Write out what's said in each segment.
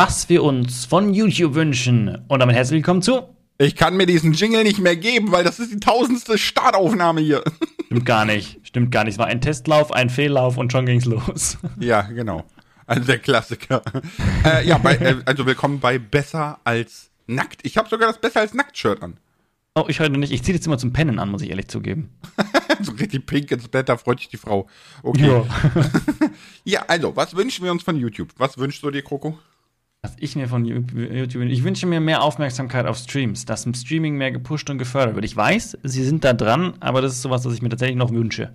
was wir uns von YouTube wünschen. Und damit herzlich willkommen zu. Ich kann mir diesen Jingle nicht mehr geben, weil das ist die tausendste Startaufnahme hier. Stimmt gar nicht. Stimmt gar nicht. Es war ein Testlauf, ein Fehllauf und schon ging's los. Ja, genau. Also der Klassiker. äh, ja, bei, äh, also willkommen bei Besser als Nackt. Ich habe sogar das Besser als Nackt-Shirt an. Oh, ich heute nicht. Ich ziehe jetzt immer zum Pennen an, muss ich ehrlich zugeben. so richtig pink ins Bett, da freut sich die Frau. Okay. Ja. ja, also, was wünschen wir uns von YouTube? Was wünschst du dir, Coco? Was ich mir von YouTube ich wünsche mir mehr Aufmerksamkeit auf Streams, dass im Streaming mehr gepusht und gefördert wird. Ich weiß, sie sind da dran, aber das ist sowas, was ich mir tatsächlich noch wünsche.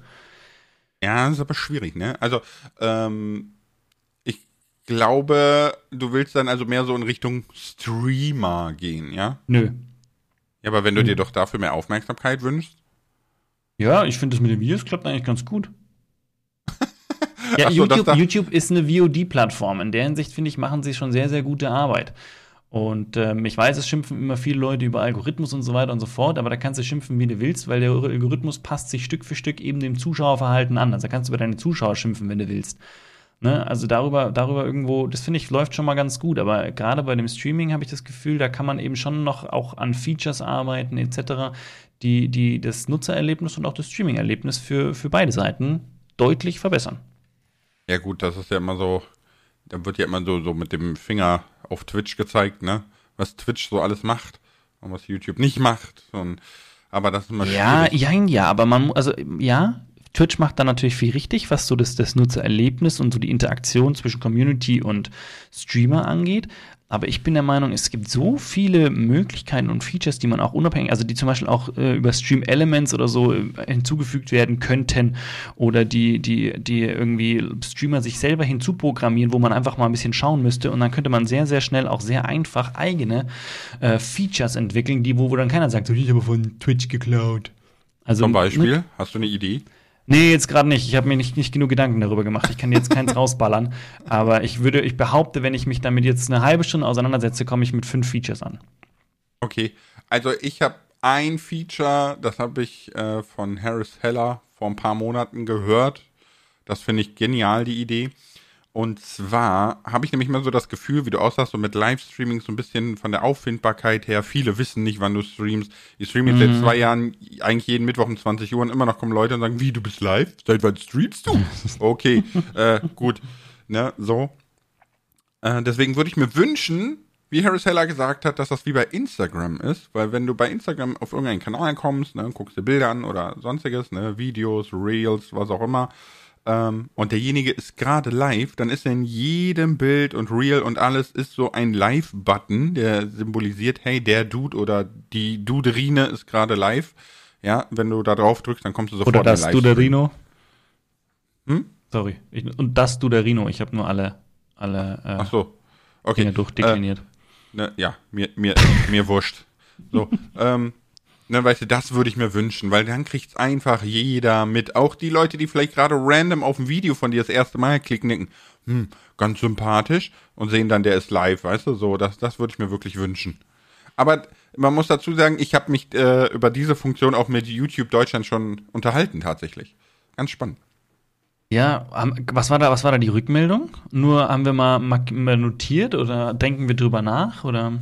Ja, das ist aber schwierig, ne? Also, ähm, ich glaube, du willst dann also mehr so in Richtung Streamer gehen, ja? Nö. Ja, aber wenn du dir doch dafür mehr Aufmerksamkeit wünschst? Ja, ich finde das mit den Videos klappt eigentlich ganz gut. ja, so, YouTube, da- YouTube ist eine VOD-Plattform. In der Hinsicht, finde ich, machen sie schon sehr, sehr gute Arbeit. Und ähm, ich weiß, es schimpfen immer viele Leute über Algorithmus und so weiter und so fort, aber da kannst du schimpfen, wie du willst, weil der Algorithmus passt sich Stück für Stück eben dem Zuschauerverhalten an. Also da kannst du über deine Zuschauer schimpfen, wenn du willst. Ne? Also darüber, darüber irgendwo, das finde ich, läuft schon mal ganz gut. Aber gerade bei dem Streaming habe ich das Gefühl, da kann man eben schon noch auch an Features arbeiten, etc., die, die das Nutzererlebnis und auch das Streaming-Erlebnis für, für beide Seiten deutlich verbessern. Ja, gut, das ist ja immer so, da wird ja immer so, so mit dem Finger auf Twitch gezeigt, ne? Was Twitch so alles macht und was YouTube nicht macht. Und, aber das ist immer Ja, schwierig. ja, ja, aber man, also ja, Twitch macht da natürlich viel richtig, was so das, das Nutzererlebnis und so die Interaktion zwischen Community und Streamer angeht. Aber ich bin der Meinung, es gibt so viele Möglichkeiten und Features, die man auch unabhängig, also die zum Beispiel auch äh, über Stream Elements oder so äh, hinzugefügt werden könnten oder die, die, die irgendwie Streamer sich selber hinzuprogrammieren, wo man einfach mal ein bisschen schauen müsste und dann könnte man sehr, sehr schnell auch sehr einfach eigene äh, Features entwickeln, die, wo, wo dann keiner sagt, so, ich habe von Twitch geklaut. Also, Zum ne- Beispiel, hast du eine Idee? Nee, jetzt gerade nicht. Ich habe mir nicht, nicht genug Gedanken darüber gemacht. Ich kann jetzt keins rausballern. Aber ich würde, ich behaupte, wenn ich mich damit jetzt eine halbe Stunde auseinandersetze, komme ich mit fünf Features an. Okay, also ich habe ein Feature, das habe ich äh, von Harris Heller vor ein paar Monaten gehört. Das finde ich genial, die Idee. Und zwar habe ich nämlich mal so das Gefühl, wie du aussahst, so mit Livestreaming so ein bisschen von der Auffindbarkeit her. Viele wissen nicht, wann du streamst. Ich streame jetzt seit zwei Jahren eigentlich jeden Mittwoch um 20 Uhr und immer noch kommen Leute und sagen, wie, du bist live? Seit wann streamst du? Okay, äh, gut. Ne, so. Äh, deswegen würde ich mir wünschen, wie Harris Heller gesagt hat, dass das wie bei Instagram ist, weil wenn du bei Instagram auf irgendeinen Kanal kommst, ne, guckst dir Bilder an oder sonstiges, ne, Videos, Reels, was auch immer, ähm, und derjenige ist gerade live, dann ist in jedem Bild und Reel und alles ist so ein Live-Button, der symbolisiert, hey, der Dude oder die Duderine ist gerade live. Ja, wenn du da drauf drückst, dann kommst du sofort Oder das. Duderino. Hm? Sorry. Ich, und das Duderino. Ich habe nur alle, alle äh, Ach so. Okay. Dinge durchdekliniert. Ne, ja, mir, mir, mir wurscht. So, ähm, ne, weißt du, das würde ich mir wünschen, weil dann kriegt's einfach jeder mit. Auch die Leute, die vielleicht gerade random auf ein Video von dir das erste Mal klicken, denken, hm, ganz sympathisch und sehen dann, der ist live, weißt du, so, das, das würde ich mir wirklich wünschen. Aber man muss dazu sagen, ich habe mich äh, über diese Funktion auch mit YouTube Deutschland schon unterhalten, tatsächlich. Ganz spannend. Ja, was war da, was war da die Rückmeldung? Nur haben wir mal notiert oder denken wir drüber nach oder?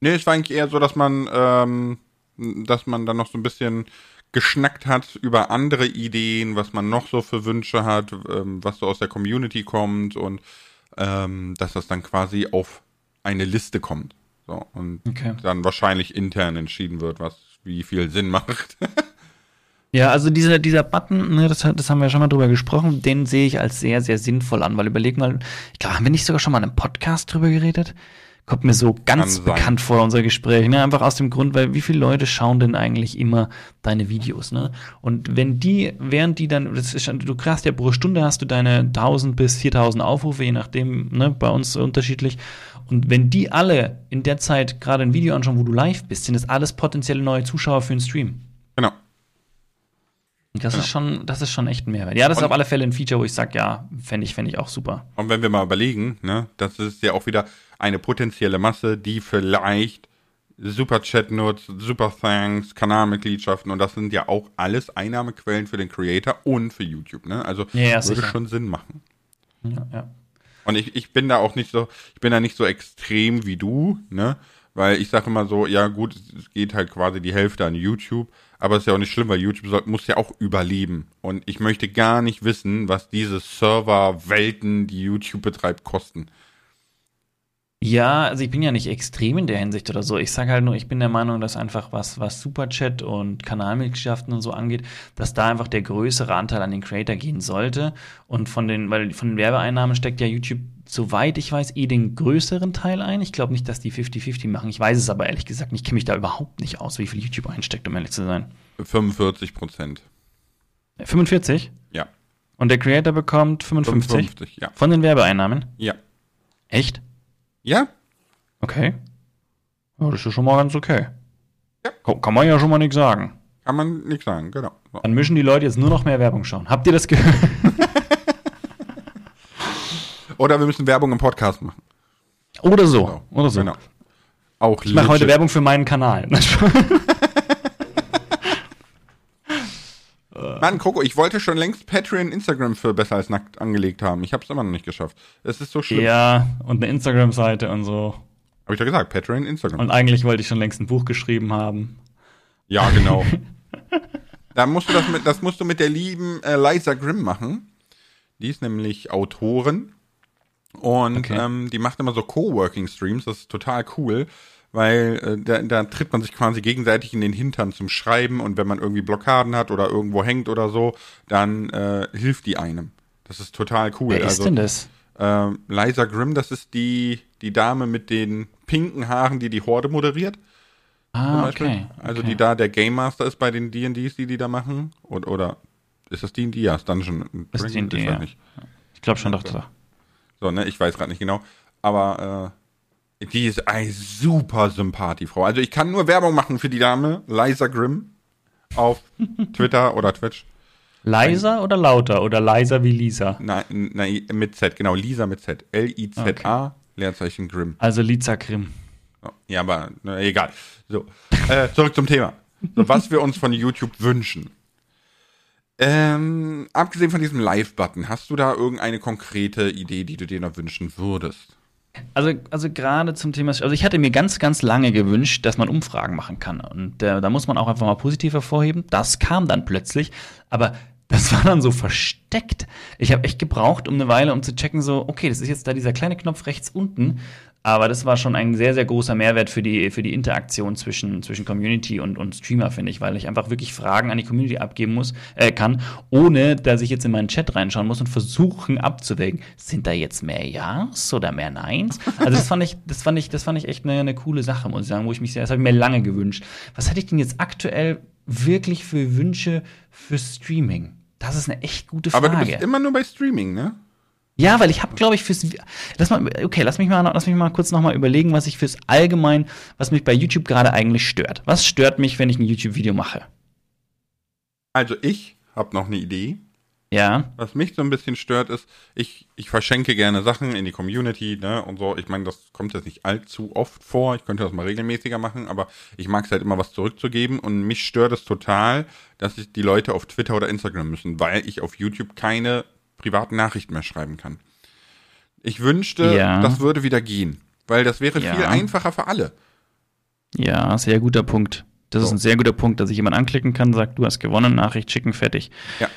Nee, es war eigentlich eher so, dass man, ähm, dass man dann noch so ein bisschen geschnackt hat über andere Ideen, was man noch so für Wünsche hat, ähm, was so aus der Community kommt und ähm, dass das dann quasi auf eine Liste kommt. So, und Okay. dann wahrscheinlich intern entschieden wird, was wie viel Sinn macht. Ja, also dieser, dieser Button, ne, das, das haben wir ja schon mal drüber gesprochen, den sehe ich als sehr, sehr sinnvoll an, weil überleg mal, ich glaube, haben wir nicht sogar schon mal in einem Podcast drüber geredet? Kommt mir so ganz bekannt vor, unser Gespräch, ne? Einfach aus dem Grund, weil wie viele Leute schauen denn eigentlich immer deine Videos, ne? Und wenn die, während die dann, das ist, du kriegst ja pro Stunde hast du deine 1000 bis 4000 Aufrufe, je nachdem, ne, bei uns unterschiedlich. Und wenn die alle in der Zeit gerade ein Video anschauen, wo du live bist, sind das alles potenzielle neue Zuschauer für den Stream. genau. Das Ja. ist schon, das ist schon echt ein Mehrwert. Ja, das ist Und- auf alle Fälle ein Feature, wo ich sage, ja, fände ich, fände ich auch super. Und wenn wir mal überlegen, ne, das ist ja auch wieder eine potenzielle Masse, die vielleicht Superchat nutzt, Super Thanks, Kanalmitgliedschaften und das sind ja auch alles Einnahmequellen für den Creator und für YouTube, ne? Also Ja, würde schon Sinn machen. Ja, ja. Und ich, ich bin da auch nicht so, ich bin da nicht so extrem wie du, ne? Weil ich sage immer so, ja gut, es geht halt quasi die Hälfte an YouTube, aber es ist ja auch nicht schlimm, weil YouTube soll, muss ja auch überleben. Und ich möchte gar nicht wissen, was diese Serverwelten, die YouTube betreibt, kosten. Ja, also ich bin ja nicht extrem in der Hinsicht oder so. Ich sage halt nur, ich bin der Meinung, dass einfach was, was Superchat und Kanalmitgliedschaften und so angeht, dass da einfach der größere Anteil an den Creator gehen sollte. Und von den, weil von den Werbeeinnahmen steckt ja YouTube, soweit ich weiß, eh den größeren Teil ein. Ich glaube nicht, dass die 50-50 machen. Ich weiß es aber ehrlich gesagt nicht. Ich kenne mich da überhaupt nicht aus, wie viel YouTube einsteckt, um ehrlich zu sein. 45 Prozent. 45? Ja. Und der Creator bekommt 55? 55, ja. Von den Werbeeinnahmen? Ja. Echt? Ja? Okay. Ja, das ist schon mal ganz okay. Ja. Kann, kann man ja schon mal nichts sagen. Kann man nichts sagen, genau. So. Dann müssen die Leute jetzt nur noch mehr Werbung schauen. Habt ihr das gehört? Oder wir müssen Werbung im Podcast machen. Oder so. Genau. Oder so. Genau. Auch Ich mache heute. Werbung für meinen Kanal. Mann, Coco, ich wollte schon längst Patreon Instagram für besser als nackt angelegt haben. Ich habe es immer noch nicht geschafft. Es ist so schlimm. ja, und eine Instagram-Seite und so. Habe ich doch gesagt, Patreon Instagram. Und eigentlich wollte ich schon längst ein Buch geschrieben haben. ja, genau. da musst du das mit, das musst du mit der lieben äh, Liza Grimm machen. Die ist nämlich Autorin und Okay. ähm, die macht immer so Coworking-Streams. Das ist total cool, weil äh, da, da tritt man sich quasi gegenseitig in den Hintern zum Schreiben und wenn man irgendwie Blockaden hat oder irgendwo hängt oder so, dann äh, hilft die einem. Das ist total cool. Wer ist also, denn das? Ähm, Liza Grimm, das ist die, die Dame mit den pinken Haaren, die die Horde moderiert. Ah, okay. Also okay. die da der Game Master ist bei den D&Ds, die die da machen. Und, oder ist das D&D? Ja, ist Dungeon ist D&D, ja. Ich glaube schon doch. doch. So, ne, ich weiß gerade nicht genau. Aber äh, die ist eine super Sympathiefrau. Also ich kann nur Werbung machen für die Dame, Liza Grimm, auf Twitter oder Twitch. Leiser oder lauter? Oder leiser wie Lisa? Nein, nein, mit Z, genau, Lisa mit Z. L-I-Z-A, Leerzeichen Grimm. Also Liza Grimm. So, Ja, aber na, egal. So, äh, zurück zum Thema. So, was wir uns von YouTube wünschen. Ähm, abgesehen von diesem Live-Button, hast du da irgendeine konkrete Idee, die du dir noch wünschen würdest? Also, also gerade zum Thema, also ich hatte mir ganz, ganz lange gewünscht, dass man Umfragen machen kann. Und äh, da muss man auch einfach mal positiv hervorheben. Das kam dann plötzlich, aber das war dann so versteckt. Ich habe echt gebraucht, um eine Weile, um zu checken, so, okay, das ist jetzt da dieser kleine Knopf rechts unten. Aber das war schon ein sehr, sehr großer Mehrwert für die, für die Interaktion zwischen, zwischen Community und, und Streamer, finde ich, weil ich einfach wirklich Fragen an die Community abgeben muss, äh, kann, ohne dass ich jetzt in meinen Chat reinschauen muss und versuchen abzuwägen, sind da jetzt mehr Ja's oder mehr Neins? Also das fand ich, das fand ich, das fand ich echt eine, eine coole Sache, muss ich sagen, wo ich mich sehr, das habe ich mir lange gewünscht. Was hätte ich denn jetzt aktuell wirklich für Wünsche für Streaming? Das ist eine echt gute Frage. Aber du bist immer nur bei Streaming, ne? Ja, weil ich habe, glaube ich, fürs lass mal, okay, lass mich mal, lass mich mal kurz nochmal überlegen, was ich fürs Allgemein, was mich bei YouTube gerade eigentlich stört. Was stört mich, wenn ich ein YouTube-Video mache? Also ich habe noch eine Idee. Ja, Was mich so ein bisschen stört, ist, ich, ich verschenke gerne Sachen in die Community, ne, und so. Ich meine, das kommt jetzt nicht allzu oft vor. Ich könnte das mal regelmäßiger machen, aber ich mag es halt immer, was zurückzugeben. Und mich stört es total, dass ich die Leute auf Twitter oder Instagram müssen, weil ich auf YouTube keine privaten Nachrichten mehr schreiben kann. Ich wünschte, Ja. das würde wieder gehen, weil das wäre Ja. viel einfacher für alle. ja, sehr guter Punkt. Das ist So. ein sehr guter Punkt, dass ich jemand anklicken kann, sagt, du hast gewonnen, Nachricht schicken, fertig. Ja.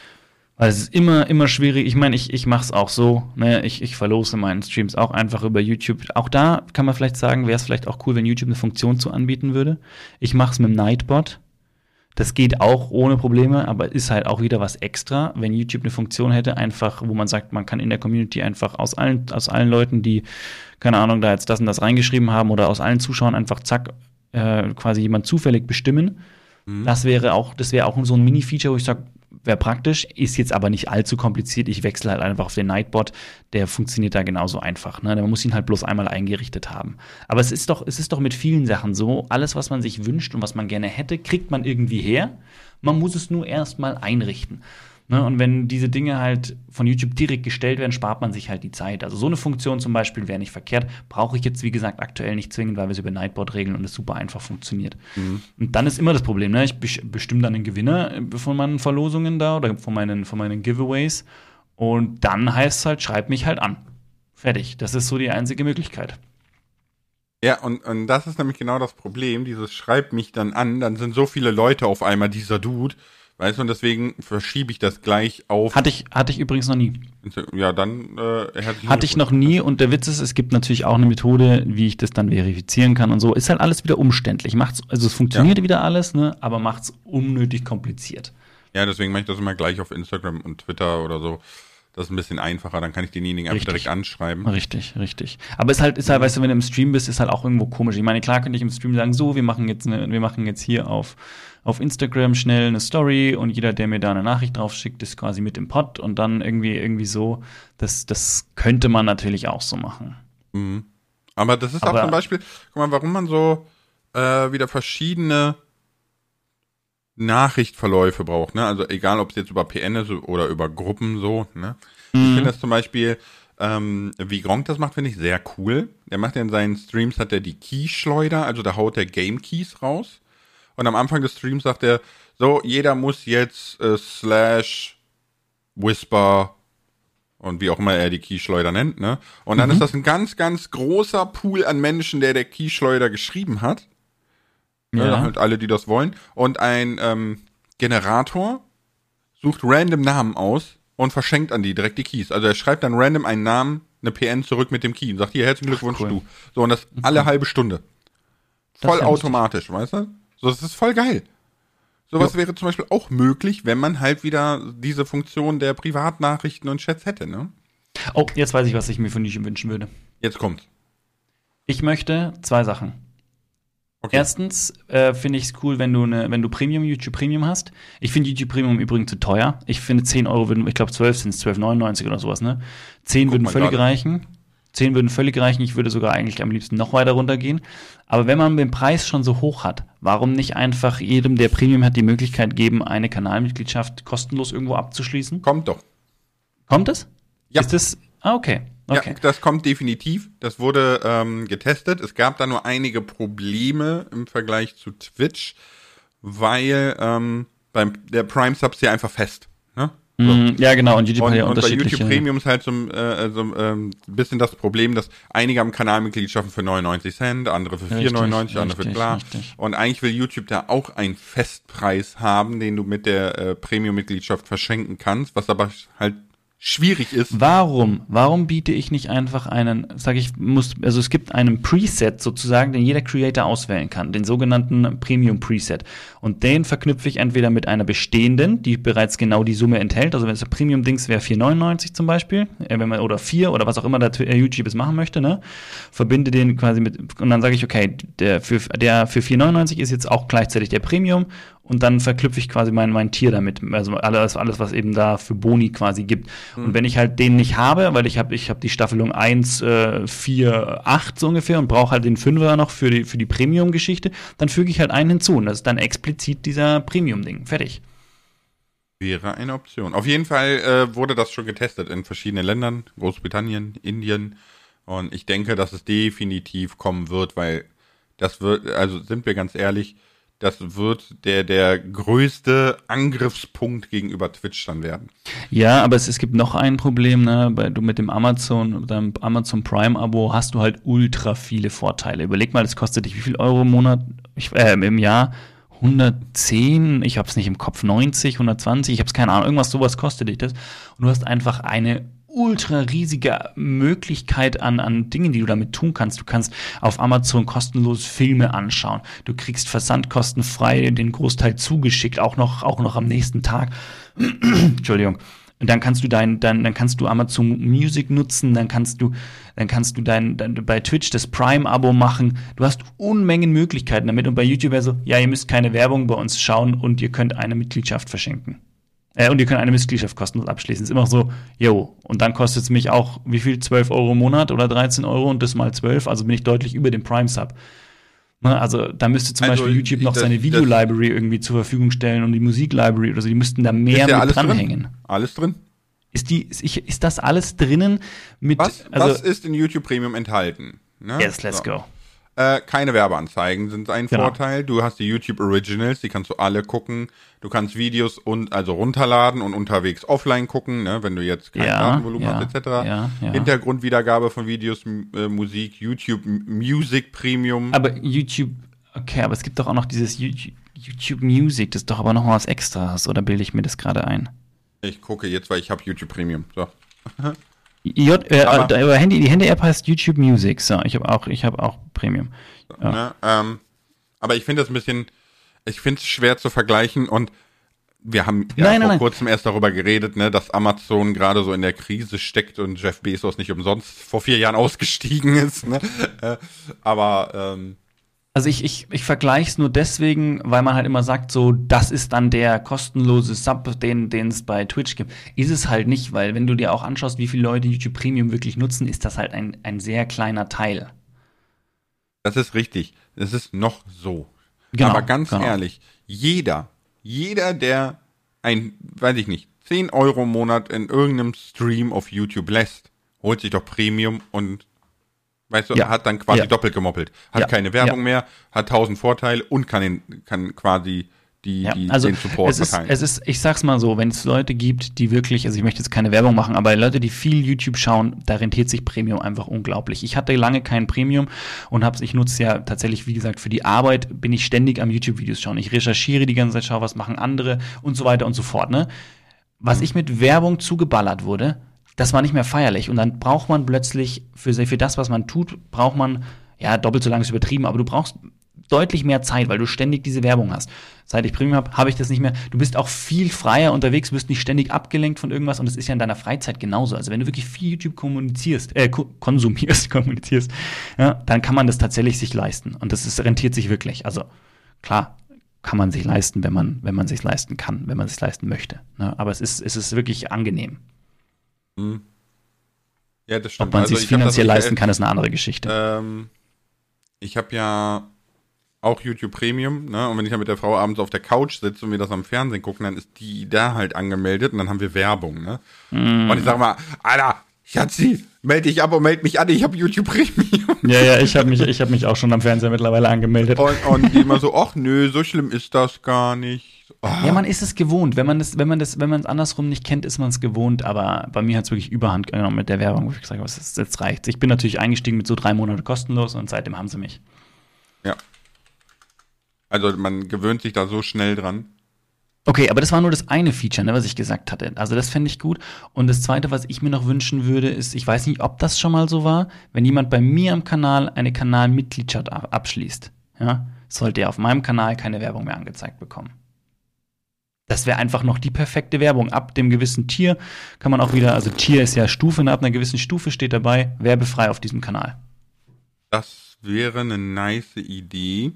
Weil es ist immer, immer schwierig. Ich meine, ich, ich mache es auch so. Ne? Ich, ich verlose meinen Streams auch einfach über YouTube. Auch da kann man vielleicht sagen, wäre es vielleicht auch cool, wenn YouTube eine Funktion zu anbieten würde. Ich mache es mit dem Nightbot. Das geht auch ohne Probleme, aber ist halt auch wieder was extra, wenn YouTube eine Funktion hätte, einfach, wo man sagt, man kann in der Community einfach aus allen, aus allen Leuten, die, keine Ahnung, da jetzt das und das reingeschrieben haben oder aus allen Zuschauern einfach zack, äh, quasi jemand zufällig bestimmen. Das wäre auch, das wäre auch so ein Mini-Feature, wo ich sage, wäre praktisch, ist jetzt aber nicht allzu kompliziert. Ich wechsle halt einfach auf den Nightbot, der funktioniert da genauso einfach. Ne? Man muss ihn halt bloß einmal eingerichtet haben. Aber es ist doch, es ist doch mit vielen Sachen so, alles, was man sich wünscht und was man gerne hätte, kriegt man irgendwie her. Man muss es nur erstmal einrichten. Ne? Und wenn diese Dinge halt von YouTube direkt gestellt werden, spart man sich halt die Zeit. Also so eine Funktion zum Beispiel wäre nicht verkehrt. Brauche ich jetzt, wie gesagt, aktuell nicht zwingend, weil wir es über Nightbot regeln und es super einfach funktioniert. Und dann ist immer das Problem, ne? ich bes- bestimme dann den Gewinner äh, von meinen Verlosungen da oder von meinen, von meinen Giveaways. Und dann heißt es halt, schreib mich halt an. Fertig. Das ist so die einzige Möglichkeit. Ja, und, und das ist nämlich genau das Problem. Dieses schreibt mich dann an, dann sind so viele Leute auf einmal dieser Dude. Weißt du, und deswegen verschiebe ich das gleich auf. Hatte ich, hatte ich übrigens noch nie. Ja, dann äh, Hatte ich noch nie und der Witz ist, es gibt natürlich auch eine Methode, wie ich das dann verifizieren kann und so. Ist halt alles wieder umständlich. Macht's, also es funktioniert ja. wieder alles, ne, aber macht's unnötig kompliziert. Ja, deswegen mache ich das immer gleich auf Instagram und Twitter oder so. Das ist ein bisschen einfacher, dann kann ich denjenigen einfach direkt anschreiben. Richtig, richtig. Aber ist halt, ist halt, weißt du, wenn du im Stream bist, ist halt auch irgendwo komisch. Ich meine, klar könnte ich im Stream sagen, so, wir machen jetzt, eine, wir machen jetzt hier auf, auf Instagram schnell eine Story und jeder, der mir da eine Nachricht drauf schickt, ist quasi mit im Pod und dann irgendwie, irgendwie so. Das, das könnte man natürlich auch so machen. Mhm. Aber das ist Aber, auch zum Beispiel, guck mal, warum man so äh, wieder verschiedene Nachrichtverläufe braucht, ne? Also egal, ob es jetzt über PN ist oder über Gruppen so, ne? Mhm. Ich finde das zum Beispiel, ähm, wie Gronk das macht, finde ich sehr cool. Der macht ja in seinen Streams, hat er die Keyschleuder, also da haut der Game Keys raus. Und am Anfang des Streams sagt er, so, jeder muss jetzt äh, slash Whisper und wie auch immer er die Keyschleuder nennt, ne? Und dann mhm. ist das ein ganz, ganz großer Pool an Menschen, der der Keyschleuder geschrieben hat. Ne, ja. halt alle, die das wollen. Und ein ähm, Generator sucht random Namen aus und verschenkt an die direkt die Keys. Also er schreibt dann random einen Namen, eine PN zurück mit dem Key und sagt, hier, herzlichen Glückwunsch, cool. du. So, und das alle halbe Stunde. Voll automatisch, weißt du? So, das ist voll geil. Sowas ja. wäre zum Beispiel auch möglich, wenn man halt wieder diese Funktion der Privatnachrichten und Chats hätte, ne? Oh, jetzt weiß ich, was ich mir von YouTube wünschen würde. Jetzt kommt. Ich möchte zwei Sachen. Okay. Erstens äh, finde ich es cool, wenn du, ne, wenn du Premium, YouTube Premium hast. Ich finde YouTube Premium übrigens zu teuer. Ich finde 10 Euro würden, ich glaube 12 sind es, 12,99 oder sowas, ne? 10 Guck würden völlig grade. reichen. 10 würden völlig reichen. Ich würde sogar eigentlich am liebsten noch weiter runtergehen. Aber wenn man den Preis schon so hoch hat, warum nicht einfach jedem, der Premium hat, die Möglichkeit geben, eine Kanalmitgliedschaft kostenlos irgendwo abzuschließen? Kommt doch. Kommt es? Ja. Ist das? Ah, okay. Okay. Ja, das kommt definitiv. Das wurde ähm, getestet. Es gab da nur einige Probleme im Vergleich zu Twitch, weil ähm, beim der Prime Subs ja einfach fest. So. Mm, ja, genau. Und YouTube und, ja und bei YouTube Premium ist halt so, äh, so ähm, ein bisschen das Problem, dass einige haben Kanalmitgliedschaften für 99 Cent, andere für 4,99, andere für klar. Richtig. Und eigentlich will YouTube da auch einen Festpreis haben, den du mit der äh, Premium-Mitgliedschaft verschenken kannst, was aber halt schwierig ist. Warum? Warum biete ich nicht einfach einen, sage ich, muss, also es gibt einen Preset sozusagen, den jeder Creator auswählen kann, den sogenannten Premium Preset. Und den verknüpfe ich entweder mit einer bestehenden, die bereits genau die Summe enthält. Also wenn es ein Premium-Dings wäre 4,99 zum Beispiel, äh, wenn man, oder 4 oder was auch immer der äh, YouTube es machen möchte, ne? Verbinde den quasi mit, und dann sage ich, okay, der für, der für 4,99 ist jetzt auch gleichzeitig der Premium und dann verknüpfe ich quasi mein, mein Tier damit. Also alles, alles, was eben da für Boni quasi gibt. Mhm. Und wenn ich halt den nicht habe, weil ich habe ich hab die Staffelung 1, äh, 4, 8 so ungefähr und brauche halt den 5er noch für die, für die Premium-Geschichte, dann füge ich halt einen hinzu. Und das ist dann explizit dieser Premium-Ding. Fertig. Wäre eine Option. Auf jeden Fall äh, wurde das schon getestet in verschiedenen Ländern, Großbritannien, Indien. Und ich denke, dass es definitiv kommen wird, weil das wird, also sind wir ganz ehrlich, das wird der, der größte Angriffspunkt gegenüber Twitch dann werden. Ja, aber es, es gibt noch ein Problem, ne? Bei, du mit dem Amazon, deinem Amazon Prime-Abo hast du halt ultra viele Vorteile. Überleg mal, das kostet dich wie viel Euro im Monat, ich, äh, im Jahr? 110, ich hab's nicht im Kopf, 90, 120, ich hab's keine Ahnung, irgendwas sowas kostet dich das. Und du hast einfach eine ultra riesige Möglichkeit an, an Dingen, die du damit tun kannst. Du kannst auf Amazon kostenlos Filme anschauen. Du kriegst versandkostenfrei den Großteil zugeschickt, auch noch, auch noch am nächsten Tag. Entschuldigung. Und dann kannst du dein, dann, dann kannst du Amazon Music nutzen, dann kannst du, dann kannst du dein, dein bei Twitch das Prime-Abo machen. Du hast Unmengen Möglichkeiten damit. Und bei YouTube wäre so, ja, ihr müsst keine Werbung bei uns schauen und ihr könnt eine Mitgliedschaft verschenken. Äh, und ihr könnt eine Mitgliedschaft kostenlos abschließen. Ist immer so, yo, und dann kostet es mich auch, wie viel, 12 Euro im Monat oder 13 Euro und das mal 12, also bin ich deutlich über dem Prime-Sub. Ne, also da müsste zum also, Beispiel YouTube noch das, seine Video-Library irgendwie zur Verfügung stellen und die Musik-Library oder so, die müssten da mehr mit dranhängen. Drin? Alles drin? Ist, die, ist, ist das alles drinnen mit. Was, also, was ist in YouTube Premium enthalten? Ne? Yes, let's so. go. Äh, keine Werbeanzeigen sind ein Genau. Vorteil. Du hast die YouTube Originals, die kannst du alle gucken. Du kannst Videos und also runterladen und unterwegs offline gucken, ne, wenn du jetzt kein Ja, Datenvolumen ja, hast, etc. ja, ja. Hintergrundwiedergabe von Videos, äh, Musik, YouTube Music Premium. Aber YouTube, okay, aber es gibt doch auch noch dieses YouTube, YouTube Music, das ist doch aber noch was Extras, oder bilde ich mir das gerade ein? Ich gucke jetzt, weil ich habe YouTube Premium. So. J, äh, äh, Handy, die Handy-App heißt YouTube Music, so, ich habe auch, ich habe auch Premium. Ja. Ne? Ähm, aber ich finde das ein bisschen, ich finde es schwer zu vergleichen und wir haben ja Nein, nein, vor nein. kurzem erst darüber geredet, ne, dass Amazon gerade so in der Krise steckt und Jeff Bezos nicht umsonst vor vier Jahren ausgestiegen ist. Ne? Äh, aber ähm, Also ich, ich, ich vergleiche es nur deswegen, weil man halt immer sagt, so, das ist dann der kostenlose Sub, den es bei Twitch gibt. Ist es halt nicht, weil wenn du dir auch anschaust, wie viele Leute YouTube Premium wirklich nutzen, ist das halt ein, ein sehr kleiner Teil. das ist richtig. Es ist noch so. Genau, aber ganz genau. ehrlich, jeder, jeder, der ein, weiß ich nicht, 10 Euro im Monat in irgendeinem Stream auf YouTube lässt, holt sich doch Premium und weißt du, Ja. hat dann quasi Ja. doppelt gemoppelt. Hat Ja. keine Werbung mehr, hat tausend Vorteile und kann, den, kann quasi die, Ja, die, also den Support es ist, verteilen. es ist, ich sag's mal so, wenn es Leute gibt, die wirklich, also ich möchte jetzt keine Werbung machen, aber Leute, die viel YouTube schauen, da rentiert sich Premium einfach unglaublich. Ich hatte lange kein Premium und hab's, ich nutze ja tatsächlich, wie gesagt, für die Arbeit bin ich ständig am YouTube-Videos schauen. Ich recherchiere die ganze Zeit, schaue, was machen andere und so weiter und so fort, ne? Was ich mit Werbung zugeballert wurde, das war nicht mehr feierlich. Und dann braucht man plötzlich für, für das, was man tut, braucht man, ja, doppelt so lange ist übertrieben, aber du brauchst deutlich mehr Zeit, weil du ständig diese Werbung hast. Seit ich Premium habe, habe ich das nicht mehr. Du bist auch viel freier unterwegs, wirst nicht ständig abgelenkt von irgendwas und das ist ja in deiner Freizeit genauso. Also wenn du wirklich viel YouTube kommunizierst, äh, ko- konsumierst, kommunizierst, ja, dann kann man das tatsächlich sich leisten. Und das ist, rentiert sich wirklich. Also klar, kann man sich leisten, wenn man, wenn man sich leisten kann, wenn man sich leisten möchte. Ne? Aber es ist, es ist wirklich angenehm. Ja, das stimmt. Ob man Also sich das- finanziell leisten kann, ist eine andere Geschichte. Ähm, ich habe ja auch YouTube Premium, ne? Und wenn ich dann mit der Frau abends auf der Couch sitze und wir das am Fernsehen gucken, dann ist die da halt angemeldet und dann haben wir Werbung, ne? Mm. Und ich sag mal, Alter, Schatzi, melde dich ab und melde mich an, ich habe YouTube Premium. ja, ja, ich habe mich, ich hab mich auch schon am Fernseher mittlerweile angemeldet. Und, und die immer so, ach nö, so schlimm ist das gar nicht. Oh, Ja, man ist es gewohnt. Wenn man das, wenn man das, wenn man es andersrum nicht kennt, ist man es gewohnt. Aber bei mir hat es wirklich Überhand genommen mit der Werbung, wo ich gesagt habe, jetzt reicht. Ich bin natürlich eingestiegen mit so drei Monate kostenlos und seitdem haben sie mich. ja. Also man gewöhnt sich da so schnell dran. Okay, aber das war nur das eine Feature, ne, was ich gesagt hatte. Also das fände ich gut. Und das zweite, was ich mir noch wünschen würde, ist, ich weiß nicht, ob das schon mal so war, wenn jemand bei mir am Kanal eine Kanalmitgliedschaft ab- abschließt, ja, sollte er auf meinem Kanal keine Werbung mehr angezeigt bekommen. Das wäre einfach noch die perfekte Werbung. Ab dem gewissen Tier kann man auch wieder, also Tier ist ja Stufe, und ab einer gewissen Stufe steht dabei, werbefrei auf diesem Kanal. Das wäre eine nice Idee.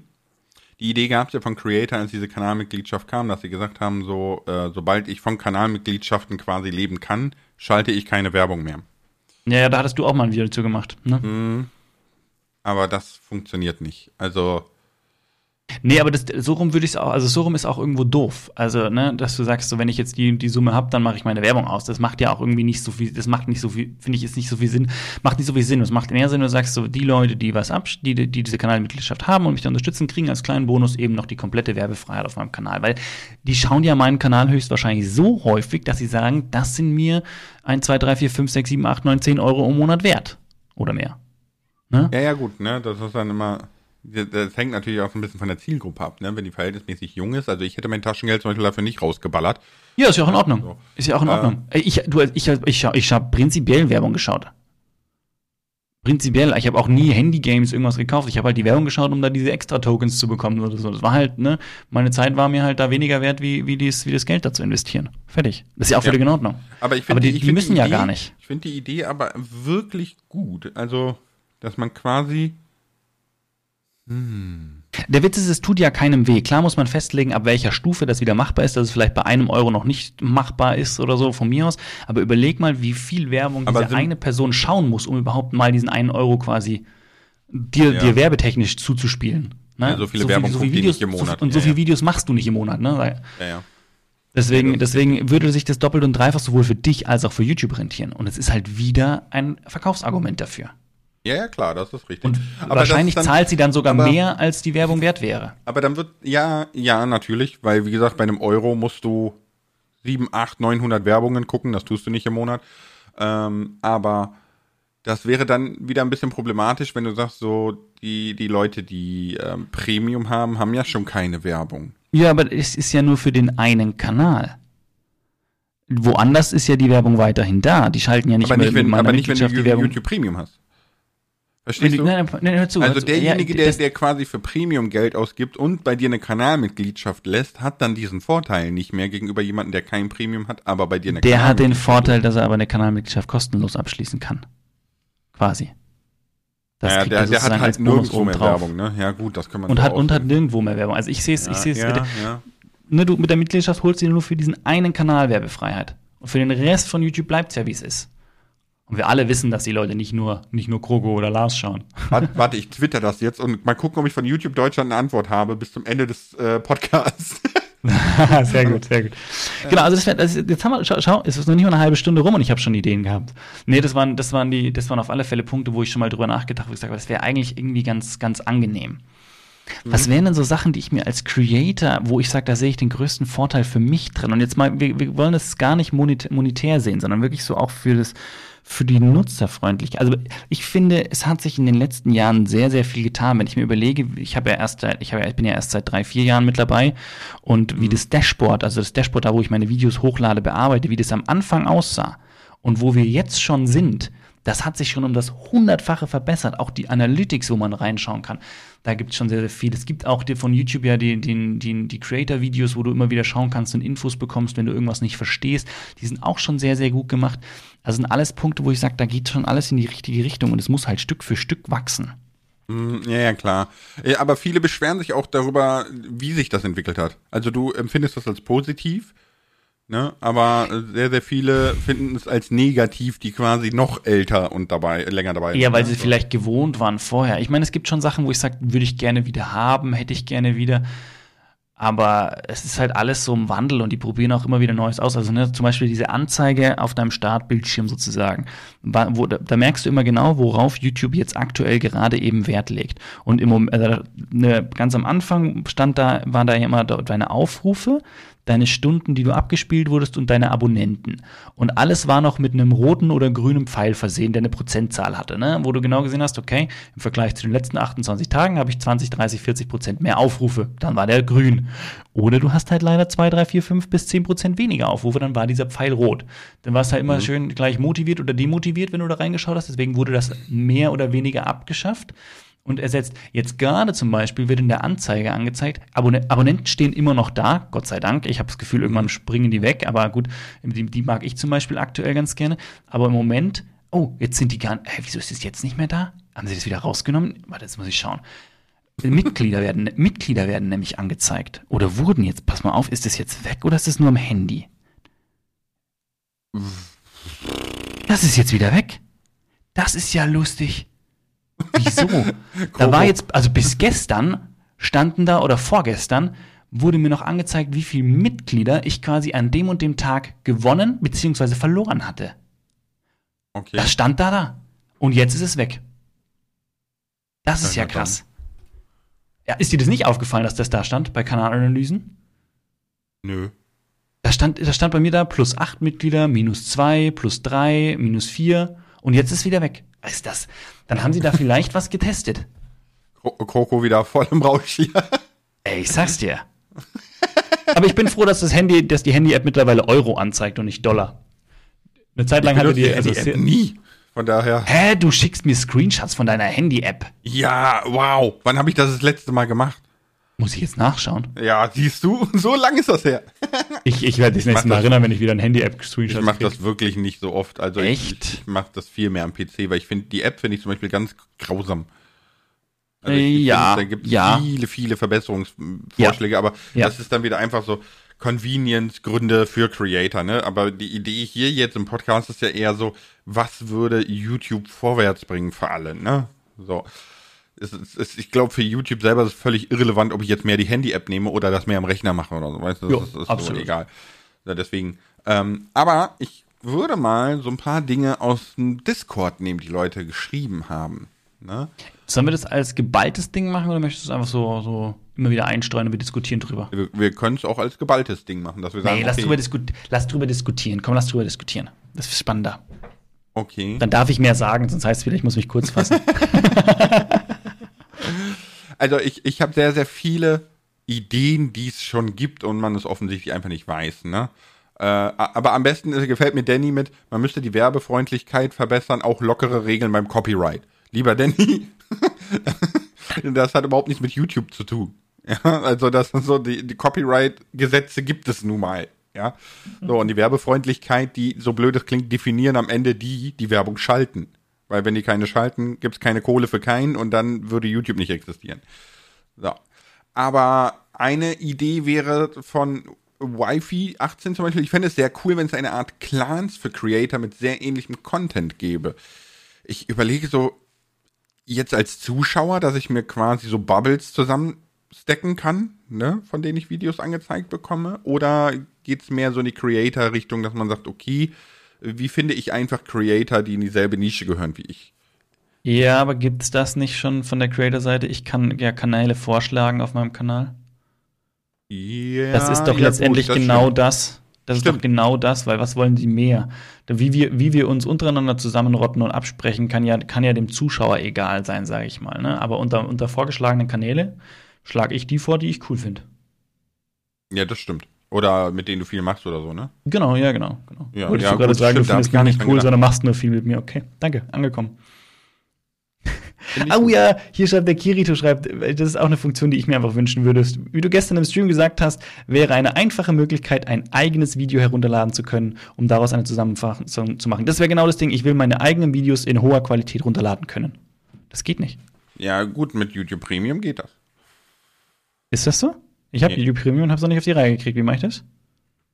Die Idee gab es ja von Creator, als diese Kanalmitgliedschaft kam, dass sie gesagt haben, so äh, sobald ich von Kanalmitgliedschaften quasi leben kann, schalte ich keine Werbung mehr. Ja, ja, da hattest du auch mal ein Video zu gemacht, ne? Aber das funktioniert nicht. Also Nee, aber das, so rum würde ich es auch, also so rum ist auch irgendwo doof. Also, ne, dass du sagst, so wenn ich jetzt die, die Summe habe, dann mache ich meine Werbung aus. Das macht ja auch irgendwie nicht so viel, das macht nicht so viel, finde ich, ist nicht so viel Sinn, macht nicht so viel Sinn. Es macht mehr Sinn, du sagst so, die Leute, die was ab, die, die diese Kanalmitgliedschaft haben und mich da unterstützen, kriegen als kleinen Bonus eben noch die komplette Werbefreiheit auf meinem Kanal. Weil die schauen ja meinen Kanal höchstwahrscheinlich so häufig, dass sie sagen, das sind mir 1, 2, 3, 4, 5, 6, 7, 8, 9, 10 Euro im Monat wert. Oder mehr. Ne? Ja, ja, gut, ne? Das ist dann immer. Das hängt natürlich auch so ein bisschen von der Zielgruppe ab, ne? Wenn die verhältnismäßig jung ist. Also ich hätte mein Taschengeld zum Beispiel dafür nicht rausgeballert. Ja, ist ja auch in Ordnung. so. Ist ja auch in Äh. Ordnung. Ey, Ich, du, ich, ich, ich, habe prinzipiell Werbung geschaut. Prinzipiell, ich habe auch nie Handy-Games irgendwas gekauft. Ich habe halt die Werbung geschaut, um da diese Extra-Tokens zu bekommen oder so. Das war halt, ne, meine Zeit war mir halt da weniger wert, wie, wie, dies, wie das Geld da zu investieren. Fertig. Das ist ja auch Ja. völlig in Ordnung. Aber ich Aber die- die find müssen ja Idee, gar nicht. Ich finde die Idee aber wirklich gut. Also, dass man quasi. Der Witz ist, es tut ja keinem weh. Klar muss man festlegen, ab welcher Stufe das wieder machbar ist, dass es vielleicht bei einem Euro noch nicht machbar ist oder so, von mir aus. Aber überleg mal, wie viel Werbung Aber diese sind- eine Person schauen muss, um überhaupt mal diesen einen Euro quasi dir, Ja. dir werbetechnisch zuzuspielen. Ne? Ja, so viele Werbung guckt die Videos, nicht im Monat. So, und so Ja, viele ja. Videos machst du nicht im Monat. Ne? Ja, ja. Deswegen, deswegen würde sich das doppelt und dreifach sowohl für dich als auch für YouTube rentieren. Und es ist halt wieder ein Verkaufsargument dafür. Ja, ja, klar, das ist richtig. Und Aber wahrscheinlich dann- zahlt sie dann sogar aber- mehr, als die Werbung wert wäre. Aber dann wird, ja, ja, natürlich, weil wie gesagt, bei einem Euro musst du 7, 8, 900 Werbungen gucken, das tust du nicht im Monat. Ähm, aber das wäre dann wieder ein bisschen problematisch, wenn du sagst, so, die, die Leute, die ähm, Premium haben, haben ja schon keine Werbung. Ja, aber es ist ja nur für den einen Kanal. Woanders ist ja die Werbung weiterhin da. Die schalten ja nicht aber mehr nicht, wenn, aber nicht, wenn du die Werbung. YouTube Premium hast. Verstehst du? nein, nein, nein, hör zu, hör Also zu. derjenige, Ja, der, der quasi für Premium Geld ausgibt und bei dir eine Kanalmitgliedschaft lässt, hat dann diesen Vorteil nicht mehr gegenüber jemandem, der kein Premium hat, aber bei dir eine Der hat den Vorteil, dass er aber eine Kanalmitgliedschaft kostenlos abschließen kann. Quasi. Das ja, der, er der hat halt nirgendwo mehr obendrauf. Werbung, ne? Ja, gut, das kann man Und so hat, und hat nirgendwo mehr Werbung. Also ich sehe es, ich sehe es, ja, bitte. ja. Ne, du mit der Mitgliedschaft holst du dir nur für diesen einen Kanal Werbefreiheit. Und für den Rest von YouTube bleibt es ja, wie es ist. Und wir alle wissen, dass die Leute nicht nur, nicht nur Krogo oder Lars schauen. Warte, warte, ich twitter das jetzt und mal gucken, ob ich von YouTube Deutschland eine Antwort habe bis zum Ende des äh, Podcasts. sehr gut, sehr gut. Genau, also das das, jetzt haben wir, schau, schau, es ist noch nicht mal eine halbe Stunde rum und ich habe schon Ideen gehabt. Nee, das waren, das waren die, das waren auf alle Fälle Punkte, wo ich schon mal drüber nachgedacht habe, wo ich gesagt habe, das wäre eigentlich irgendwie ganz, ganz angenehm. Was wären denn so Sachen, die ich mir als Creator, wo ich sage, da sehe ich den größten Vorteil für mich drin? Und jetzt mal, wir, wir wollen das gar nicht monetär sehen, sondern wirklich so auch für das, für die Nutzerfreundlichkeit. Also ich finde, es hat sich in den letzten Jahren sehr, sehr viel getan. Wenn ich mir überlege, ich habe ja erst, seit- ich, habe, ich bin ja erst seit drei, vier Jahren mit dabei und wie das Dashboard, also das Dashboard, da wo ich meine Videos hochlade, bearbeite, wie das am Anfang aussah und wo wir jetzt schon sind, das hat sich schon um das hundertfache verbessert. Auch die Analytics, wo man reinschauen kann, da gibt es schon sehr, sehr viel. Es gibt auch von YouTube ja die, die, die, die Creator-Videos, wo du immer wieder schauen kannst und Infos bekommst, wenn du irgendwas nicht verstehst. Die sind auch schon sehr, sehr gut gemacht. Das sind alles Punkte, wo ich sage, da geht schon alles in die richtige Richtung und es muss halt Stück für Stück wachsen. Hm, Ja, ja, klar. Ja, aber viele beschweren sich auch darüber, wie sich das entwickelt hat. Also du empfindest das als positiv, ne? Aber äh, sehr, sehr viele finden es als negativ, die quasi noch älter und dabei, länger dabei Ja, weil ne? sie So. vielleicht gewohnt waren vorher. Ich meine, es gibt schon Sachen, wo ich sage, würde ich gerne wieder haben, hätte ich gerne wieder. Aber es ist halt alles so im Wandel und die probieren auch immer wieder Neues aus. Also ne, zum Beispiel diese Anzeige auf deinem Startbildschirm sozusagen. Wo, da, da merkst du immer genau, worauf YouTube jetzt aktuell gerade eben Wert legt. Und im Moment, also, ne, ganz am Anfang stand da, waren da ja immer de- deine Aufrufe, deine Stunden, die du abgespielt wurdest und deine Abonnenten. Und alles war noch mit einem roten oder grünen Pfeil versehen, der eine Prozentzahl hatte, ne? wo du genau gesehen hast, okay, im Vergleich zu den letzten 28 Tagen habe ich 20, 30, 40 Prozent mehr Aufrufe. Dann war der grün. Oder du hast halt leider 2, 3, 4, 5 bis 10 Prozent weniger Aufrufe, dann war dieser Pfeil rot. Dann warst du halt immer schön gleich motiviert oder demotiviert, wenn du da reingeschaut hast. Deswegen wurde das mehr oder weniger abgeschafft und ersetzt. Jetzt gerade zum Beispiel wird in der Anzeige angezeigt, Abonne Abonnenten stehen immer noch da, Gott sei Dank. Ich habe das Gefühl, irgendwann springen die weg, aber gut, die, die mag ich zum Beispiel aktuell ganz gerne. Aber im Moment, oh, jetzt sind die gar hä, wieso ist das jetzt nicht mehr da? Haben sie das wieder rausgenommen? Warte, jetzt muss ich schauen. Mitglieder werden, Mitglieder werden nämlich angezeigt. Oder wurden jetzt, pass mal auf, ist das jetzt weg oder ist das nur am Handy? Das ist jetzt wieder weg. Das ist ja lustig. Wieso? da war jetzt, also bis gestern standen da oder vorgestern wurde mir noch angezeigt, wie viele Mitglieder ich quasi an dem und dem Tag gewonnen bzw. verloren hatte. Okay. Das stand da da. Und jetzt ist es weg. Das ist Ja, ja krass. Ja, ist dir das nicht aufgefallen, dass das da stand bei Kanalanalysen? Nö. Da stand, da stand bei mir da plus 8 Mitglieder, minus 2, plus 3, minus 4 und jetzt ist wieder weg. Was ist das? Dann haben sie da vielleicht was getestet. Kroko wieder voll im Rausch hier. Ey, ich sag's dir. Aber ich bin froh, dass das Handy, dass die Handy-App mittlerweile Euro anzeigt und nicht Dollar. Eine Zeit lang hatte benutze die, also Handy-App sehr- nie. Von daher. Hä, du schickst mir Screenshots von deiner Handy-App. Ja, wow. Wann habe ich das das letzte Mal gemacht? Muss ich jetzt nachschauen? Ja, siehst du, so lang ist das her. Ich, ich werde dich nächstes Mal erinnern, wenn ich wieder ein Ich Handy-App-Screenshot mache das wirklich nicht so oft. Also Echt? ich, ich mache das viel mehr am PC, weil ich finde, die App finde ich zum Beispiel ganz grausam. Äh, ich ja, finde, da gibt es ja. viele, viele Verbesserungsvorschläge, aber Ja. das ist dann wieder einfach so Convenience-Gründe für Creator, ne? Aber die Idee hier jetzt im Podcast ist ja eher so, was würde YouTube vorwärts bringen für alle, ne? So. Es, ist- es, ich glaube, für YouTube selber ist es völlig irrelevant, ob ich jetzt mehr die Handy-App nehme oder das mehr am Rechner mache oder so. Weißt du, Jo, das ist, ist absolut. so egal. Ja, deswegen. Ähm, aber ich würde mal so ein paar Dinge aus dem Discord nehmen, die Leute geschrieben haben. Ne? Sollen wir das als geballtes Ding machen oder möchtest du es einfach so, so immer wieder einstreuen und wir diskutieren drüber? Wir, wir können es auch als geballtes Ding machen, dass wir sagen, Nee, lass, okay, drüber disku- lass drüber diskutieren. Komm, lass drüber diskutieren. Das ist spannender. okay. Dann darf ich mehr sagen, sonst heißt es wieder, ich muss mich kurz fassen. Also ich, ich habe sehr, sehr viele Ideen, die es schon gibt und man es offensichtlich einfach nicht weiß. Ne? Äh, aber am besten gefällt mir Danny mit, man müsste die Werbefreundlichkeit verbessern, auch lockere Regeln beim Copyright. Lieber Danny, das hat überhaupt nichts mit YouTube zu tun. Ja, also das so die, die Copyright-Gesetze gibt es nun mal. Ja, so und die Werbefreundlichkeit, die so blöd es klingt, definieren am Ende die, die Werbung schalten. Weil wenn die keine schalten, gibt's keine Kohle für keinen und dann würde YouTube nicht existieren. So. Aber eine Idee wäre von Wi-Fi 18 zum Beispiel. Ich fände es sehr cool, wenn es eine Art Clans für Creator mit sehr ähnlichem Content gäbe. Ich überlege so jetzt als Zuschauer, dass ich mir quasi so Bubbles zusammenstecken kann, ne, von denen ich Videos angezeigt bekomme. Oder geht's mehr so in die Creator-Richtung, dass man sagt, okay, wie finde ich einfach Creator, die in dieselbe Nische gehören wie ich? ja, aber gibt es das nicht schon von der Creator-Seite? Ich kann ja Kanäle vorschlagen auf meinem Kanal. Ja, Das ist doch ja, letztendlich gut, das genau stimmt. das. Das ist Stimmt. doch genau das, weil was wollen die mehr? Wie wir, wie wir uns untereinander zusammenrotten und absprechen, kann ja, kann ja dem Zuschauer egal sein, sage ich mal. Ne? Aber unter, unter vorgeschlagenen Kanäle schlage ich die vor, die ich cool finde. Ja, das stimmt. Oder mit denen du viel machst oder so, ne? Genau, ja, genau. genau. Ja, Wolltest ja, du gerade sagen, stimmt, du findest ich gar gar nicht cool, gedacht. sondern machst nur viel mit mir. Okay, danke, angekommen. Oh ja, hier schreibt der Kirito, schreibt, äh, das ist auch eine Funktion, die ich mir einfach wünschen würde. Wie du gestern im Stream gesagt hast, wäre eine einfache Möglichkeit, ein eigenes Video herunterladen zu können, um daraus eine Zusammenfassung zu machen. Das wäre genau das Ding. Ich will meine eigenen Videos in hoher Qualität runterladen können. Das geht nicht. Ja, gut, mit YouTube Premium geht das. Ist das so? Ich habe Nee. YouTube Premium und habe es noch nicht auf die Reihe gekriegt. Wie mache ich das?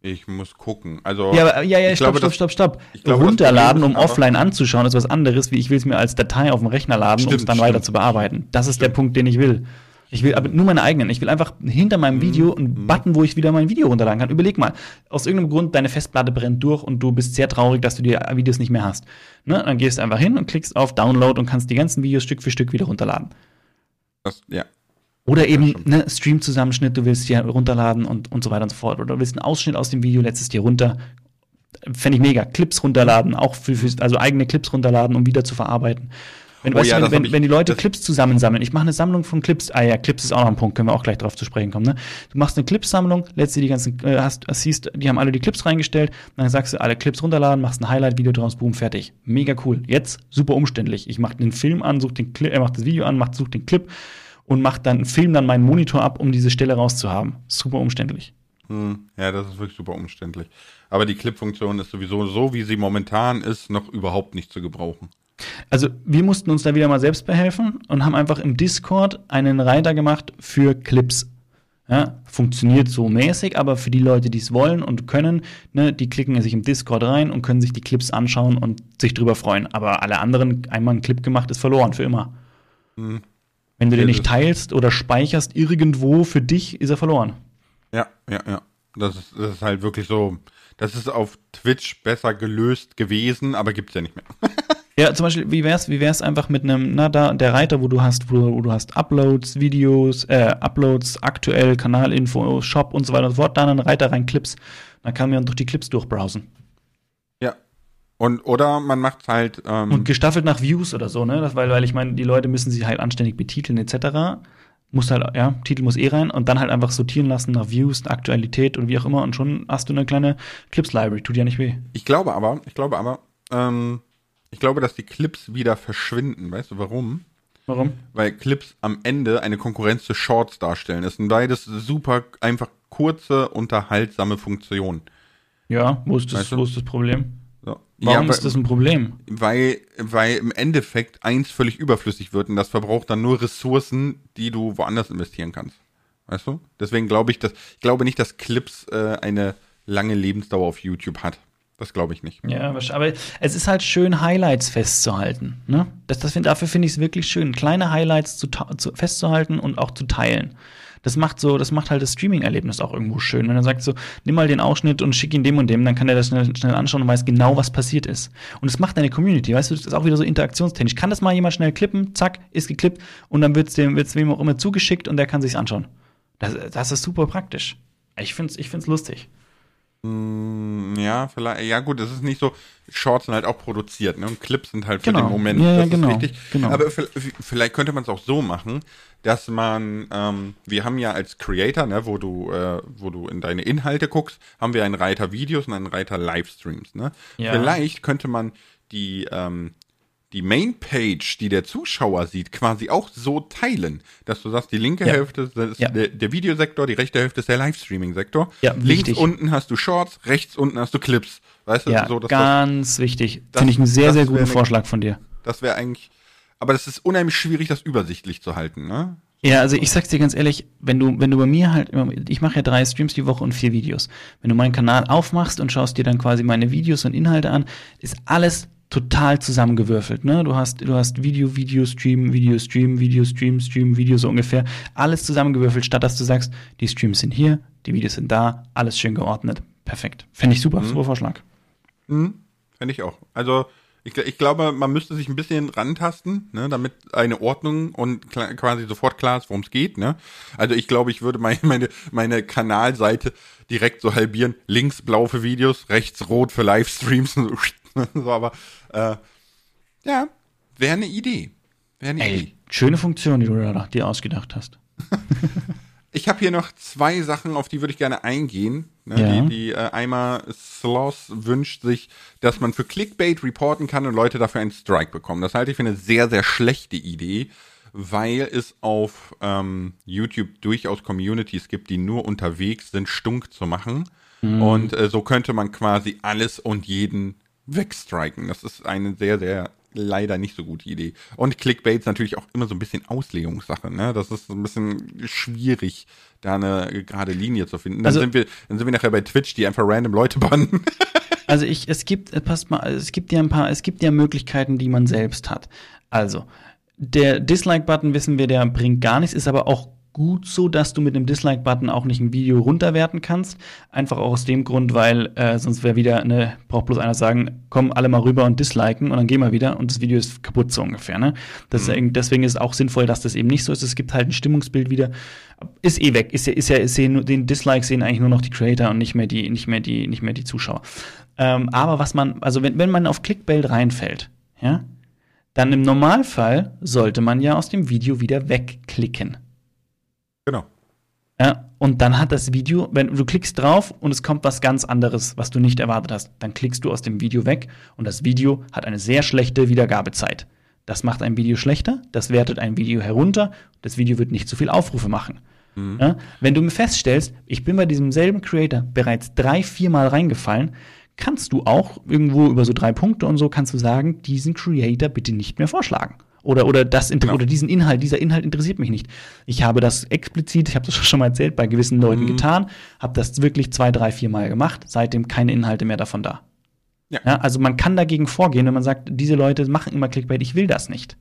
Ich muss gucken. Also, Ja, aber, ja, ja, ich stopp, glaube, stopp, stopp, stopp. das Runterladen, um offline anzuschauen, ist was anderes, wie ich will es mir als Datei auf dem Rechner laden, um es Stimmt, dann stimmt. weiter zu bearbeiten. Das ist der Punkt, den ich will. Ich will aber nur meine eigenen. Ich will einfach hinter meinem Mhm. Video einen Button, wo ich wieder mein Video runterladen kann. Überleg mal, aus irgendeinem Grund, deine Festplatte brennt durch und du bist sehr traurig, dass du die Videos nicht mehr hast. Ne? Dann gehst du einfach hin und klickst auf Download und kannst die ganzen Videos Stück für Stück wieder runterladen. das, ja. Oder eben ne, Stream-Zusammenschnitt, du willst hier runterladen und, und so weiter und so fort. Oder du willst einen Ausschnitt aus dem Video, lädst es dir runter. Fände ich mega. Clips runterladen, auch für, für also eigene Clips runterladen, um wieder zu verarbeiten. Wenn, Oh weißt ja, du, wenn, wenn, wenn die Leute Clips zusammensammeln, ich mache eine Sammlung von Clips, ah ja, Clips ist auch noch ein Punkt, können wir auch gleich drauf zu sprechen kommen, ne? Du machst eine Clipsammlung, lädst dir die ganzen, äh, hast, siehst, die haben alle die Clips reingestellt, dann sagst du, alle Clips runterladen, machst ein Highlight-Video draus, boom, fertig. Mega cool. Jetzt super umständlich. Ich mache den Film an, such den Clip, er macht das Video an, macht, such den Clip und macht dann, film dann meinen Monitor ab, um diese Stelle rauszuhaben. Super umständlich. Hm, ja, das ist wirklich super umständlich. Aber die Clip-Funktion ist sowieso so, wie sie momentan ist, noch überhaupt nicht zu gebrauchen. Also wir mussten uns da wieder mal selbst behelfen und haben einfach im Discord einen Reiter gemacht für Clips. Ja, funktioniert so mäßig, aber für die Leute, die es wollen und können, ne, die klicken sich im Discord rein und können sich die Clips anschauen und sich drüber freuen. Aber alle anderen, einmal einen Clip gemacht, ist verloren für immer. Hm. Wenn du den nicht teilst oder speicherst irgendwo für dich, ist er verloren. Ja, ja, ja. Das ist, das ist halt wirklich so. Das ist auf Twitch besser gelöst gewesen, aber gibt's ja nicht mehr. Ja, zum Beispiel, wie wär's, wie wär's einfach mit einem, na, da, der Reiter, wo du hast, wo, wo du hast Uploads, Videos, äh, Uploads, aktuell, Kanalinfo, Shop und so weiter und so fort, da einen Reiter rein Clips. Dann kann man durch die Clips durchbrowsen. Und, oder man macht's halt, ähm, Und gestaffelt nach Views oder so, ne? Das, weil, weil ich meine, die Leute müssen sich halt anständig betiteln, etc. Muss halt, ja, Titel muss eh rein und dann halt einfach sortieren lassen nach Views, Aktualität und wie auch immer und schon hast du eine kleine Clips-Library, tut ja nicht weh. ich glaube aber, ich glaube aber, ähm, ich glaube, dass die Clips wieder verschwinden. Weißt du warum? Warum? Weil Clips am Ende eine Konkurrenz zu Shorts darstellen. Das sind beides super, einfach kurze, unterhaltsame Funktionen. Ja, wo ist das, Weißt du? wo ist das Problem? So. Warum ja, ist das ein Problem? weil, weil im Endeffekt eins völlig überflüssig wird und das verbraucht dann nur Ressourcen, die du woanders investieren kannst. Weißt du? Deswegen glaube ich, dass ich glaube nicht, dass Clips äh, eine lange Lebensdauer auf YouTube hat. Das glaube ich nicht. Ja, aber es ist halt schön, Highlights festzuhalten. Ne? Das, das dafür finde ich es wirklich schön, kleine Highlights zu, zu, festzuhalten und auch zu teilen. Das macht so, das macht halt das Streaming-Erlebnis auch irgendwo schön. Wenn er sagt so, nimm mal den Ausschnitt und schick ihn dem und dem, dann kann er das schnell, schnell anschauen und weiß genau, was passiert ist. Und es macht deine Community, weißt du, das ist auch wieder so interaktionstechnisch. Kann das mal jemand schnell klippen, zack, ist geklippt und dann wird's dem, wird's wem auch immer zugeschickt und der kann sich's anschauen. Das, das ist super praktisch. Ich find's, ich find's lustig. Mm, Ja, vielleicht, ja gut, es ist nicht so, Shorts sind halt auch produziert, ne? Und Clips sind halt für Genau. den Moment. Ja, ja, das genau, ist richtig. genau. Aber vi- vielleicht könnte man es auch so machen, dass man, ähm, wir haben ja als Creator, ne, wo du, äh, wo du in deine Inhalte guckst, haben wir einen Reiter Videos und einen Reiter Livestreams, ne? Ja. Vielleicht könnte man die, ähm, die Mainpage, die der Zuschauer sieht, quasi auch so teilen, dass du sagst, die linke Ja. Hälfte ist Ja. der, der Videosektor, die rechte Hälfte ist der Livestreaming-Sektor. Ja, Links wichtig. unten hast du Shorts, rechts unten hast du Clips. Weißt du, Ja, so, dass das, ganz wichtig. das- Finde ich einen sehr, sehr guten Vorschlag von dir. das wäre eigentlich, aber das ist unheimlich schwierig, das übersichtlich zu halten, ne? Ja, also ich sag's dir ganz ehrlich, wenn du, wenn du bei mir halt ich mache ja drei Streams die Woche und vier Videos. Wenn du meinen Kanal aufmachst und schaust dir dann quasi meine Videos und Inhalte an, ist alles total zusammengewürfelt, ne? Du hast, du hast Video, Video, Stream, Video, Stream, Video, Stream, Stream, Video, so ungefähr. Alles zusammengewürfelt, statt dass du sagst, die Streams sind hier, die Videos sind da, alles schön geordnet. Perfekt. Fände ich super, super Vorschlag. Mhm. Fände ich auch. Also, ich, ich glaube, man müsste sich ein bisschen rantasten, ne, damit eine Ordnung und quasi sofort klar ist, worum es geht, ne? Also ich glaube, ich würde meine, meine, meine Kanalseite direkt so halbieren. Links blau für Videos, rechts rot für Livestreams. Und So, aber äh, ja, wäre eine Idee. Wäre eine Idee. Ey, schöne Funktion, die du da dir ausgedacht hast. Ich habe hier noch zwei Sachen, auf die würde ich gerne eingehen. Ne, Ja. Die, die äh, einmal Sloss wünscht sich, dass man für Clickbait reporten kann und Leute dafür einen Strike bekommen. Das halte ich für eine sehr, sehr schlechte Idee, weil es auf ähm, YouTube durchaus Communities gibt, die nur unterwegs sind, stunk zu machen. Und äh, so könnte man quasi alles und jeden wegstriken. Das ist eine sehr, sehr leider nicht so gute Idee. Und Clickbait ist natürlich auch immer so ein bisschen Auslegungssache, ne? Das ist so ein bisschen schwierig, da eine gerade Linie zu finden. Dann Also- sind wir, dann sind wir nachher bei Twitch, die einfach random Leute bannen. Also ich, es gibt, äh, passt mal, es gibt ja ein paar, es gibt ja Möglichkeiten, die man selbst hat. Also, der Dislike-Button, wissen wir, der bringt gar nichts, ist aber auch gut so, dass du mit einem Dislike-Button auch nicht ein Video runterwerten kannst. Einfach auch aus dem Grund, weil äh, sonst wäre wieder eine, braucht bloß einer sagen, komm alle mal rüber und disliken und dann gehen wir wieder und das Video ist kaputt so ungefähr. Ne? Das ist, irgendwie- deswegen ist es auch sinnvoll, dass das eben nicht so ist. Es gibt halt ein Stimmungsbild wieder. Ist eh weg. Ist ja, ist ja, ist sehen, den Dislike sehen eigentlich nur noch die Creator und nicht mehr die, nicht mehr die, nicht mehr die Zuschauer. Ähm, aber was man, also wenn, wenn man auf Clickbait reinfällt, ja, dann im Normalfall sollte man ja aus dem Video wieder wegklicken. Genau. Ja, und dann hat das Video, wenn du klickst drauf und es kommt was ganz anderes, was du nicht erwartet hast, dann klickst du aus dem Video weg und das Video hat eine sehr schlechte Wiedergabezeit. Das macht ein Video schlechter, das wertet ein Video herunter, das Video wird nicht so viel Aufrufe machen. Ja, wenn du feststellst, ich bin bei diesem selben Creator bereits drei, viermal reingefallen, kannst du auch irgendwo über so drei Punkte und so kannst du sagen, diesen Creator bitte nicht mehr vorschlagen. Oder, oder, das, Genau. oder diesen Inhalt, dieser Inhalt interessiert mich nicht. Ich habe das explizit, ich habe das schon mal erzählt, bei gewissen Leuten getan, habe das wirklich zwei, drei, vier Mal gemacht, seitdem keine Inhalte mehr davon da. Ja. Ja, also man kann dagegen vorgehen, wenn man sagt, diese Leute machen immer Clickbait, ich will das nicht.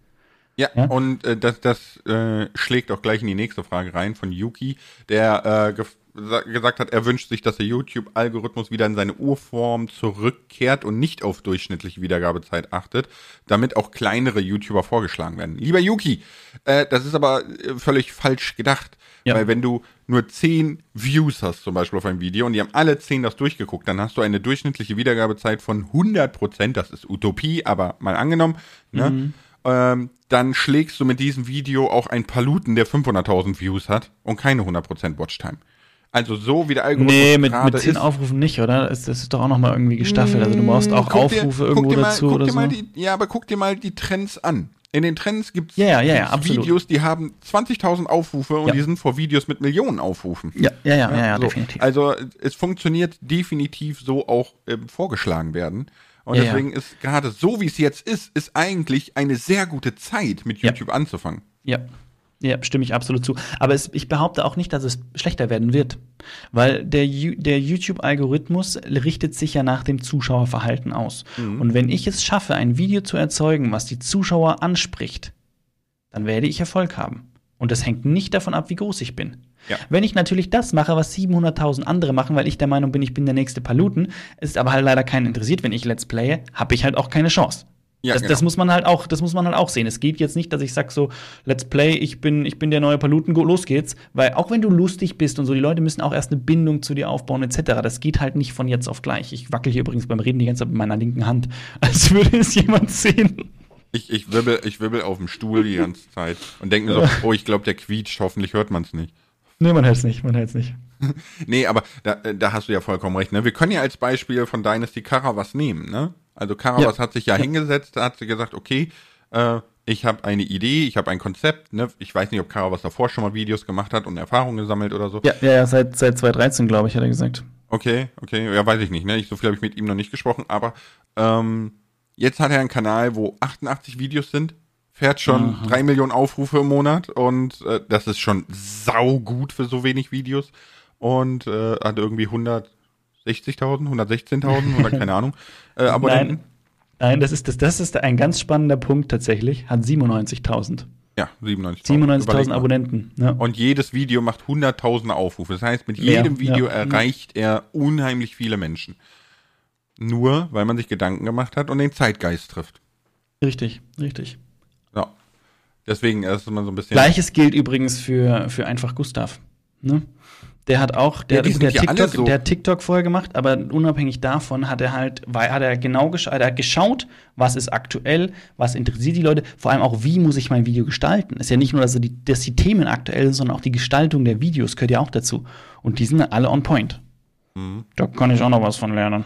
Ja, Ja? und äh, das, das äh, schlägt auch gleich in die nächste Frage rein von Yuki, der äh, gesagt hat, er wünscht sich, dass der YouTube-Algorithmus wieder in seine Urform zurückkehrt und nicht auf durchschnittliche Wiedergabezeit achtet, damit auch kleinere YouTuber vorgeschlagen werden. Lieber Yuki, äh, das ist aber äh, völlig falsch gedacht. Ja. Weil wenn du nur 10 Views hast, zum Beispiel auf ein Video, und die haben alle 10 das durchgeguckt, dann hast du eine durchschnittliche Wiedergabezeit von 100 Prozent. Das ist Utopie, aber mal angenommen. Ne? Ähm, dann schlägst du mit diesem Video auch ein Paluten, der 500.000 Views hat und keine 100% Watchtime. Also so wie der Algorithmus Nee, mit, mit zehn ist. Aufrufen nicht, oder? Das, ist doch auch noch mal irgendwie gestaffelt. Also du brauchst auch Guck dir- Aufrufe guck irgendwo dir mal, dazu oder dir so. die, ja, aber guck dir mal die Trends an. In den Trends gibt es Ja, ja, ja. Videos, die haben 20.000 Aufrufe und die sind vor Videos mit Millionen Aufrufen. ja, ja, ja, ja, so. definitiv. Also es funktioniert definitiv so auch ähm, vorgeschlagen werden. Und deswegen ist gerade so, wie es jetzt ist, ist eigentlich eine sehr gute Zeit, mit. YouTube anzufangen. Ja. Ja, stimme ich absolut zu. Aber es, ich behaupte auch nicht, dass es schlechter werden wird. Weil der, der YouTube-Algorithmus richtet sich ja nach dem Zuschauerverhalten aus. Und wenn ich es schaffe, ein Video zu erzeugen, was die Zuschauer anspricht, dann werde ich Erfolg haben. Und das hängt nicht davon ab, wie groß ich bin. Ja. Wenn ich natürlich das mache, was 700.000 andere machen, weil ich der Meinung bin, ich bin der nächste Paluten, ist aber halt leider keinen interessiert, wenn ich Let's Playe, habe ich halt auch keine Chance. Ja, das, genau. das, muss man halt auch, das muss man halt auch sehen. Es geht jetzt nicht, dass ich sag so, Let's Play, ich bin, ich bin der neue Paluten, los geht's. Weil auch wenn du lustig bist und so, die Leute müssen auch erst eine Bindung zu dir aufbauen, etc. Das geht halt nicht von jetzt auf gleich. Ich wackel hier übrigens beim Reden die ganze Zeit mit meiner linken Hand, als würde es jemand sehen. Ich, ich, wibbel, ich wibbel auf dem Stuhl die ganze Zeit und denke mir so, oh, ich glaube, der quietscht, hoffentlich hört man es nicht. Nee, man hört es nicht, man hört es nicht. nee, aber da, da hast du ja vollkommen recht. Ne? Wir können ja als Beispiel von Dynasty Kara was nehmen. Ne? Also Karawas ja. hat sich ja, ja, hingesetzt, da hat sie gesagt, okay, äh, ich habe eine Idee, ich habe ein Konzept. Ne? Ich weiß nicht, ob Karawas davor schon mal Videos gemacht hat und Erfahrungen gesammelt oder so. Ja, ja, ja seit, seit 2013, glaube ich, hat er gesagt. Okay, okay, ja, weiß ich nicht. Ne? Ich, so viel habe ich mit ihm noch nicht gesprochen, aber ähm, jetzt hat er einen Kanal, wo 88 Videos sind, fährt schon Aha. 3 Millionen Aufrufe im Monat und äh, das ist schon sau gut für so wenig Videos und äh, hat irgendwie 100 60.000, 116.000 oder keine Ahnung äh, Abonnenten? Nein, nein, das ist, das, das ist ein ganz spannender Punkt tatsächlich. Hat 97.000. Ja, 97.000. 97.000 Abonnenten. Ja. Und jedes Video macht 100.000 Aufrufe. Das heißt, mit jedem ja, Video ja. erreicht er unheimlich viele Menschen. Nur, weil man sich Gedanken gemacht hat und den Zeitgeist trifft. Richtig, richtig. Ja. Deswegen ist man so ein bisschen. Gleiches gilt übrigens für, für einfach Gustav. Ne? Der hat auch, der, ja, der, TikTok, so. der TikTok vorher gemacht, aber unabhängig davon hat er halt, weil hat er genau gesch hat er geschaut, was ist aktuell, was interessiert die Leute, vor allem auch, wie muss ich mein Video gestalten. Ist ja nicht nur, dass die, dass die Themen aktuell sind, sondern auch die Gestaltung der Videos gehört ja auch dazu. Und die sind alle on point. Mhm. Da kann ich auch noch was von lernen.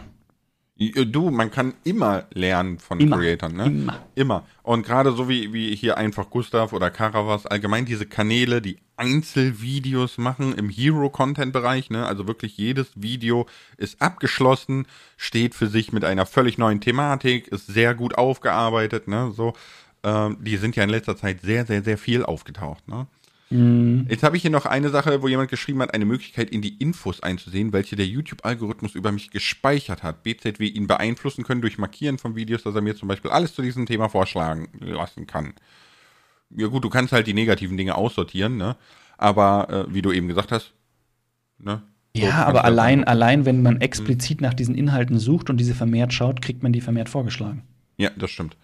Du, man kann immer lernen von immer, Creatern, ne? Immer. Immer. Und gerade so wie, wie hier einfach Gustav oder Karavas, allgemein diese Kanäle, die Einzelvideos machen im Hero-Content-Bereich, ne? Also wirklich jedes Video ist abgeschlossen, steht für sich mit einer völlig neuen Thematik, ist sehr gut aufgearbeitet, ne? So, ähm, die sind ja in letzter Zeit sehr, sehr, sehr viel aufgetaucht, ne? Mhm. Jetzt habe ich hier noch eine Sache, wo jemand geschrieben hat, eine Möglichkeit in die Infos einzusehen, welche der YouTube-Algorithmus über mich gespeichert hat. BZW ihn beeinflussen können durch Markieren von Videos, dass er mir zum Beispiel alles zu diesem Thema vorschlagen lassen kann. Ja gut, du kannst halt die negativen Dinge aussortieren, ne? Aber äh, wie du eben gesagt hast, ne? So ja, aber allein, allein, wenn man explizit mhm. nach diesen Inhalten sucht und diese vermehrt schaut, kriegt man die vermehrt vorgeschlagen. Ja, das stimmt.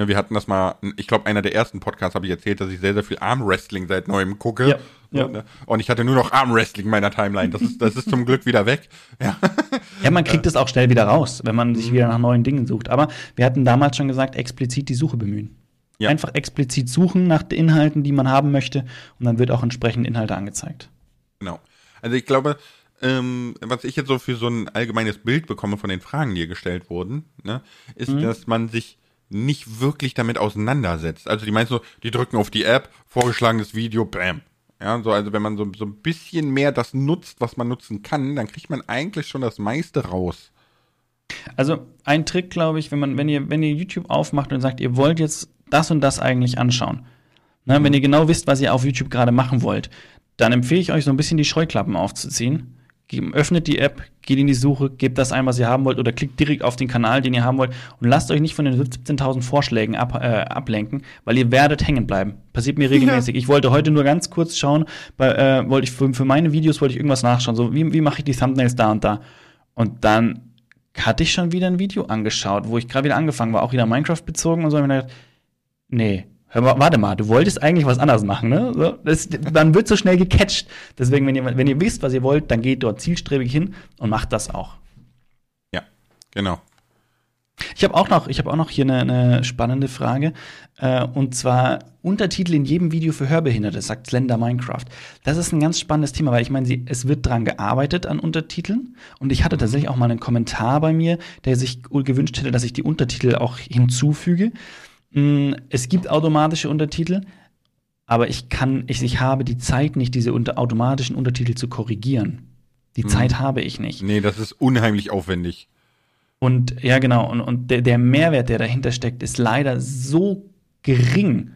Ja, wir hatten das mal, ich glaube, einer der ersten Podcasts habe ich erzählt, dass ich sehr, sehr viel Armwrestling seit neuem gucke. Ja, ja. Und, ne? und ich hatte nur noch Armwrestling in meiner Timeline. Das ist, das ist zum Glück wieder weg. Ja, ja man kriegt es auch schnell wieder raus, wenn man sich wieder nach neuen Dingen sucht. Aber wir hatten damals schon gesagt, explizit die Suche bemühen. Ja. Einfach explizit suchen nach den Inhalten, die man haben möchte, und dann wird auch entsprechend Inhalte angezeigt. Genau. Also ich glaube, ähm, was ich jetzt so für so ein allgemeines Bild bekomme von den Fragen, die hier gestellt wurden, ne, ist, mhm. dass man sich nicht wirklich damit auseinandersetzt. Also die meinst so, die drücken auf die App, vorgeschlagenes Video, bam. Ja, so, also wenn man so, so ein bisschen mehr das nutzt, was man nutzen kann, dann kriegt man eigentlich schon das meiste raus. Also ein Trick, glaube ich, wenn man, wenn ihr, wenn ihr YouTube aufmacht und sagt, ihr wollt jetzt das und das eigentlich anschauen, ne, mhm. wenn ihr genau wisst, was ihr auf YouTube gerade machen wollt, dann empfehle ich euch so ein bisschen die Scheuklappen aufzuziehen öffnet die App, geht in die Suche, gebt das ein, was ihr haben wollt, oder klickt direkt auf den Kanal, den ihr haben wollt und lasst euch nicht von den 17.000 Vorschlägen ab, äh, ablenken, weil ihr werdet hängen bleiben. Passiert mir regelmäßig. Ja. Ich wollte heute nur ganz kurz schauen, bei, äh, wollte ich für, für, meine Videos wollte ich irgendwas nachschauen, so wie, wie mache ich die Thumbnails da und da. Und dann hatte ich schon wieder ein Video angeschaut, wo ich gerade wieder angefangen war, auch wieder Minecraft bezogen und so. Und ich mir gedacht, nee, Hör mal, warte mal, du wolltest eigentlich was anderes machen, ne? So, das, man wird so schnell gecatcht. Deswegen, wenn ihr, wenn ihr wisst, was ihr wollt, dann geht dort zielstrebig hin und macht das auch. Ja, genau. Ich habe auch noch, ich habe auch noch hier eine, eine spannende Frage. Äh, und zwar Untertitel in jedem Video für Hörbehinderte, sagt Slender Minecraft. Das ist ein ganz spannendes Thema, weil ich meine, es wird dran gearbeitet an Untertiteln. Und ich hatte tatsächlich auch mal einen Kommentar bei mir, der sich gewünscht hätte, dass ich die Untertitel auch hinzufüge. Mm, es gibt automatische Untertitel, aber ich kann, ich, ich habe die Zeit nicht, diese unter, automatischen Untertitel zu korrigieren. Die mhm. Zeit habe ich nicht. Nee, das ist unheimlich aufwendig. Und ja, genau. Und, und der, der Mehrwert, der dahinter steckt, ist leider so gering.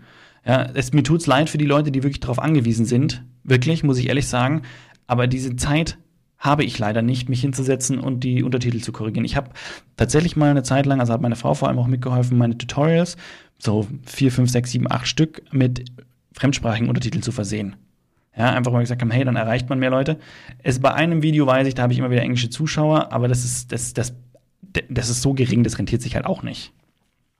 Ja, es, mir tut's leid für die Leute, die wirklich darauf angewiesen sind. Wirklich, muss ich ehrlich sagen. Aber diese Zeit habe ich leider nicht, mich hinzusetzen und die Untertitel zu korrigieren. Ich habe tatsächlich mal eine Zeit lang, also hat meine Frau vor allem auch mitgeholfen, meine Tutorials, so vier, fünf, sechs, sieben, acht Stück mit fremdsprachigen Untertiteln zu versehen. Ja, einfach wir gesagt haben, hey, dann erreicht man mehr Leute. Es bei einem Video weiß ich, da habe ich immer wieder englische Zuschauer, aber das ist, das, das, das ist so gering, das rentiert sich halt auch nicht.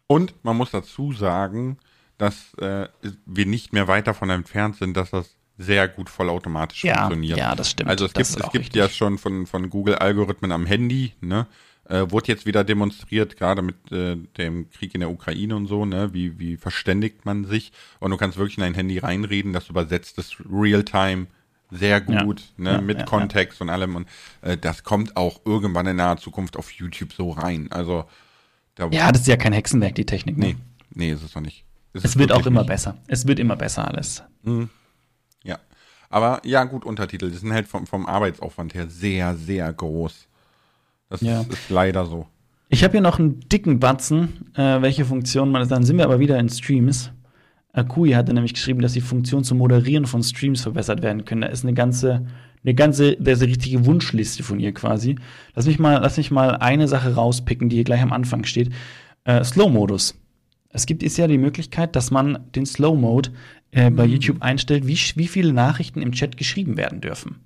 Und man muss dazu sagen, dass äh, wir nicht mehr weit davon entfernt sind, dass das sehr gut vollautomatisch Ja, funktioniert. ja, das stimmt. Also es Das gibt, es gibt richtig. ja schon von, von Google Algorithmen am Handy, ne? Äh, wurde jetzt wieder demonstriert, gerade mit äh, dem Krieg in der Ukraine und so, ne? Wie, wie verständigt man sich? Und du kannst wirklich in dein Handy reinreden, das übersetzt es real-time sehr gut, ne? Ja, mit ja, Kontext und allem. Und äh, das kommt auch irgendwann in naher Zukunft auf YouTube so rein. Also da, Ja, das ist ja kein Hexenwerk, die Technik. Ne? nee, nee, ist es noch nicht. Ist Es wird auch immer nicht. besser. Es wird immer besser alles. Ja. Aber ja, gut, Untertitel. Die sind halt vom, vom Arbeitsaufwand her sehr, sehr groß. Das Ja. ist, ist leider so. Ich habe hier noch einen dicken Batzen, äh, welche Funktion man Dann sind wir aber wieder in Streams. Akui hatte nämlich geschrieben, dass die Funktion zum Moderieren von Streams verbessert werden können. Da ist eine ganze, eine ganze, da ist eine richtige Wunschliste von ihr quasi. Lass mich mal, lass mich mal eine Sache rauspicken, die hier gleich am Anfang steht. Äh, Slow-Modus. Es gibt ist ja die Möglichkeit, dass man den Slow-Mode äh, bei YouTube einstellt, wie, wie viele Nachrichten im Chat geschrieben werden dürfen.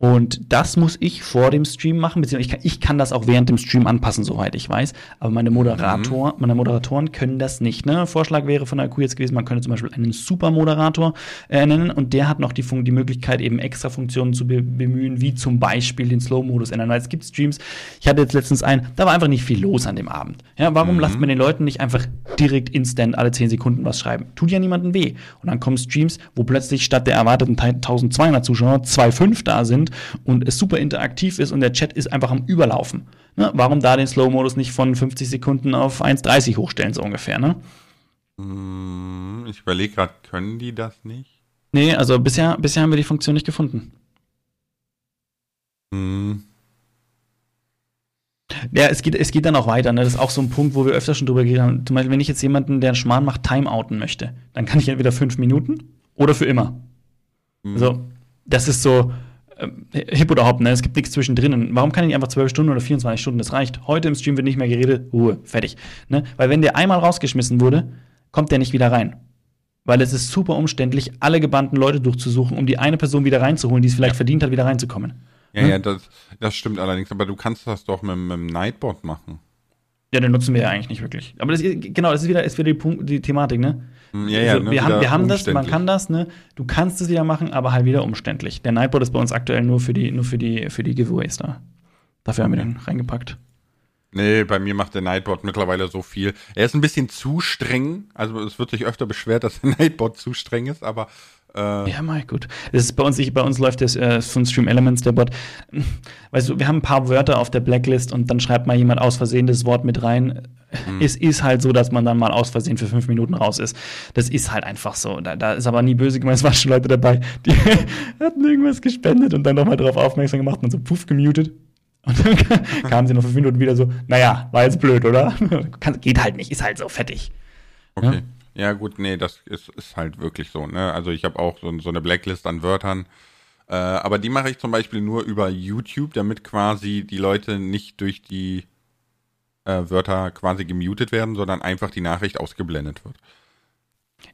Und das muss ich vor dem Stream machen, beziehungsweise ich kann, ich kann das auch während dem Stream anpassen, soweit ich weiß. Aber meine Moderator, meine Moderatoren können das nicht. Ne? Vorschlag wäre von der IQ jetzt gewesen, man könnte zum Beispiel einen Supermoderator äh, nennen und der hat noch die, Fun die Möglichkeit, eben extra Funktionen zu be bemühen, wie zum Beispiel den Slow-Modus ändern. Weil es gibt Streams, ich hatte jetzt letztens einen, da war einfach nicht viel los an dem Abend. Ja, warum lasst man den Leuten nicht einfach direkt instant alle 10 Sekunden was schreiben? Tut ja niemandem weh. Und dann kommen Streams, wo plötzlich statt der erwarteten 1200 Zuschauer 2,5 da sind und es super interaktiv ist und der Chat ist einfach am Überlaufen. Ne? Warum da den Slow-Modus nicht von 50 Sekunden auf 1,30 hochstellen, so ungefähr, ne? Hm, Ich überlege gerade, können die das nicht? Nee, also bisher, bisher haben wir die Funktion nicht gefunden. Hm. Ja, es geht, es geht dann auch weiter. Ne? Das ist auch so ein Punkt, wo wir öfter schon drüber geredet haben. Zum Beispiel, wenn ich jetzt jemanden, der einen Schmarrn macht, timeouten möchte, dann kann ich entweder fünf Minuten oder für immer. Hm. Also, das ist so hip oder hopp, ne? Es gibt nichts zwischendrin. Warum kann ich nicht einfach zwölf Stunden oder 24 Stunden? Das reicht. Heute im Stream wird nicht mehr geredet, Ruhe, fertig. Ne? Weil wenn der einmal rausgeschmissen wurde, kommt der nicht wieder rein. Weil es ist super umständlich, alle gebannten Leute durchzusuchen, um die eine Person wieder reinzuholen, die es vielleicht verdient hat, wieder reinzukommen. Ja, ja, das, das stimmt allerdings. Aber du kannst das doch mit, mit dem Nightbot machen. Ja, den nutzen wir ja eigentlich nicht wirklich. Aber das, genau, das ist wieder, ist wieder die, Punkt, die Thematik, ne? Hm, Ja, ja, also, ne, wir, haben, wir haben das, man kann das, ne? Du kannst es wieder machen, aber halt wieder umständlich. Der Nightbot ist bei uns aktuell nur für die, nur für die, für die Giveaways da. Dafür haben wir den reingepackt. Nee, bei mir macht der Nightbot mittlerweile so viel. Er ist ein bisschen zu streng. Also es wird sich öfter beschwert, dass der Nightbot zu streng ist, aber äh, Ja, mal gut. Das ist bei uns, ich, bei uns läuft das äh, von Stream Elements, der Bot. Weißt du, wir haben ein paar Wörter auf der Blacklist und dann schreibt mal jemand aus Versehen das Wort mit rein. Es ist halt so, dass man dann mal aus Versehen für fünf Minuten raus ist. Das ist halt einfach so. Da, da ist aber nie böse gemeint. Es waren schon Leute dabei, die hatten irgendwas gespendet und dann nochmal darauf aufmerksam gemacht und so puff gemutet. Und dann kamen sie noch fünf Minuten wieder so, naja, war jetzt blöd, oder? Geht halt nicht, ist halt so fettig. okay. Ja. Gut, nee, das ist, ist halt wirklich so. Ne? Also ich habe auch so, so eine Blacklist an Wörtern. Äh, aber die mache ich zum Beispiel nur über YouTube, damit quasi die Leute nicht durch die äh, Wörter quasi gemutet werden, sondern einfach die Nachricht ausgeblendet wird.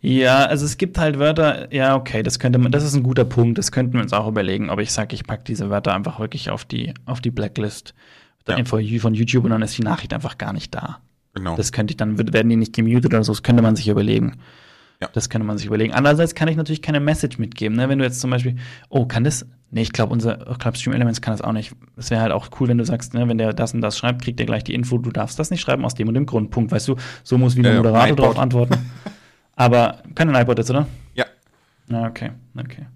Ja, also es gibt halt Wörter, ja, okay, das könnte man, das ist ein guter Punkt, das könnten wir uns auch überlegen, ob ich sage, ich packe diese Wörter einfach wirklich auf die, auf die Blacklist Ja. von YouTube und dann ist die Nachricht einfach gar nicht da. Genau. Das könnte ich dann, werden die nicht gemutet oder so, das könnte man sich überlegen. Ja. Das könnte man sich überlegen. Andererseits kann ich natürlich keine Message mitgeben, ne? Wenn du jetzt zum Beispiel, oh, kann das? Nee, ich glaube, unser ich glaub, Stream Elements kann das auch nicht. Es wäre halt auch cool, wenn du sagst, ne, wenn der das und das schreibt, kriegt er gleich die Info, du darfst das nicht schreiben aus dem und dem Grund. Punkt. Weißt du, so muss wie der Ja, ja, Moderator darauf antworten. Aber kann ein iPod jetzt, oder? ja. Na, okay, okay.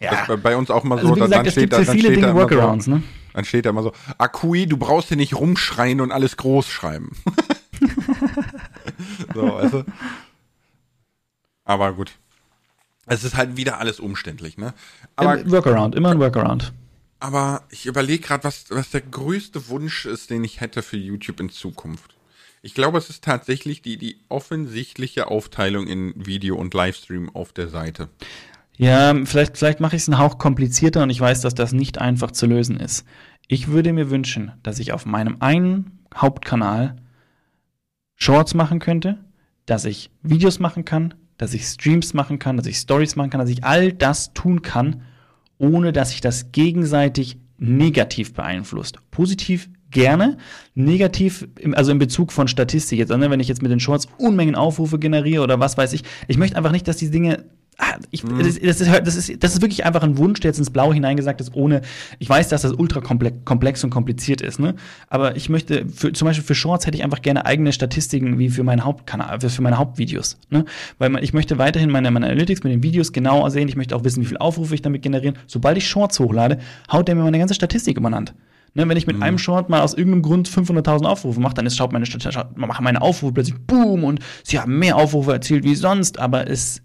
Das ist bei- bei uns auch mal so, Also dann- gesagt, dann es steht gibt da, dann viele steht Dinge Workarounds, so, ne? Dann steht da immer so, Akui, du brauchst hier nicht rumschreien und alles groß schreiben. so, also. Aber gut. Es ist halt wieder alles umständlich, ne? Aber, Im Workaround, immer ein Workaround. aber ich überlege gerade, was, was der größte Wunsch ist, den ich hätte für YouTube in Zukunft. Ich glaube, es ist tatsächlich die, die offensichtliche Aufteilung in Video und Livestream auf der Seite. Ja, vielleicht, vielleicht mache ich es einen Hauch komplizierter und ich weiß, dass das nicht einfach zu lösen ist. Ich würde mir wünschen, dass ich auf meinem einen Hauptkanal Shorts machen könnte, dass ich Videos machen kann, dass ich Streams machen kann, dass ich Stories machen kann, dass ich all das tun kann, ohne dass sich das gegenseitig negativ beeinflusst. Positiv gerne, negativ, also in Bezug von Statistik jetzt, ne, wenn ich jetzt mit den Shorts Unmengen Aufrufe generiere oder was weiß ich. Ich möchte einfach nicht, dass die Dinge ich, mhm. das, das, ist, das, ist, das ist wirklich einfach ein Wunsch, der jetzt ins Blaue hineingesagt ist, ohne, ich weiß, dass das ultra komplex und kompliziert ist, ne? Aber ich möchte, für, zum Beispiel für Shorts hätte ich einfach gerne eigene Statistiken wie für meinen Hauptkanal, für meine Hauptvideos, ne? Weil man, ich möchte weiterhin meine, meine Analytics mit den Videos genauer sehen, ich möchte auch wissen, wie viel Aufrufe ich damit generieren. Sobald ich Shorts hochlade, haut der mir meine ganze Statistik übereinander. Ne, wenn ich mit mhm. einem Short mal aus irgendeinem Grund 500.000 Aufrufe mache, dann ist, schaut meine, schaut, meine Aufrufe plötzlich boom und sie haben mehr Aufrufe erzielt wie sonst, aber es